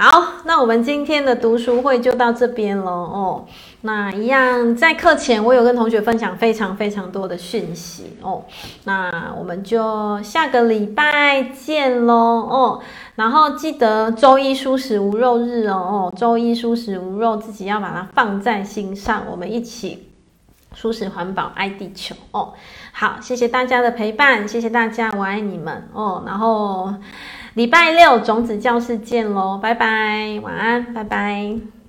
好，那我们今天的读书会就到这边喽哦。那一样在课前，我有跟同学分享非常非常多的讯息哦。那我们就下个礼拜见喽哦。然后记得周一蔬食无肉日哦哦，周一蔬食无肉，自己要把它放在心上。我们一起蔬食环保，爱地球哦。好，谢谢大家的陪伴，谢谢大家，我爱你们哦。然后。礼拜六种子教室见喽，拜拜，晚安，拜拜。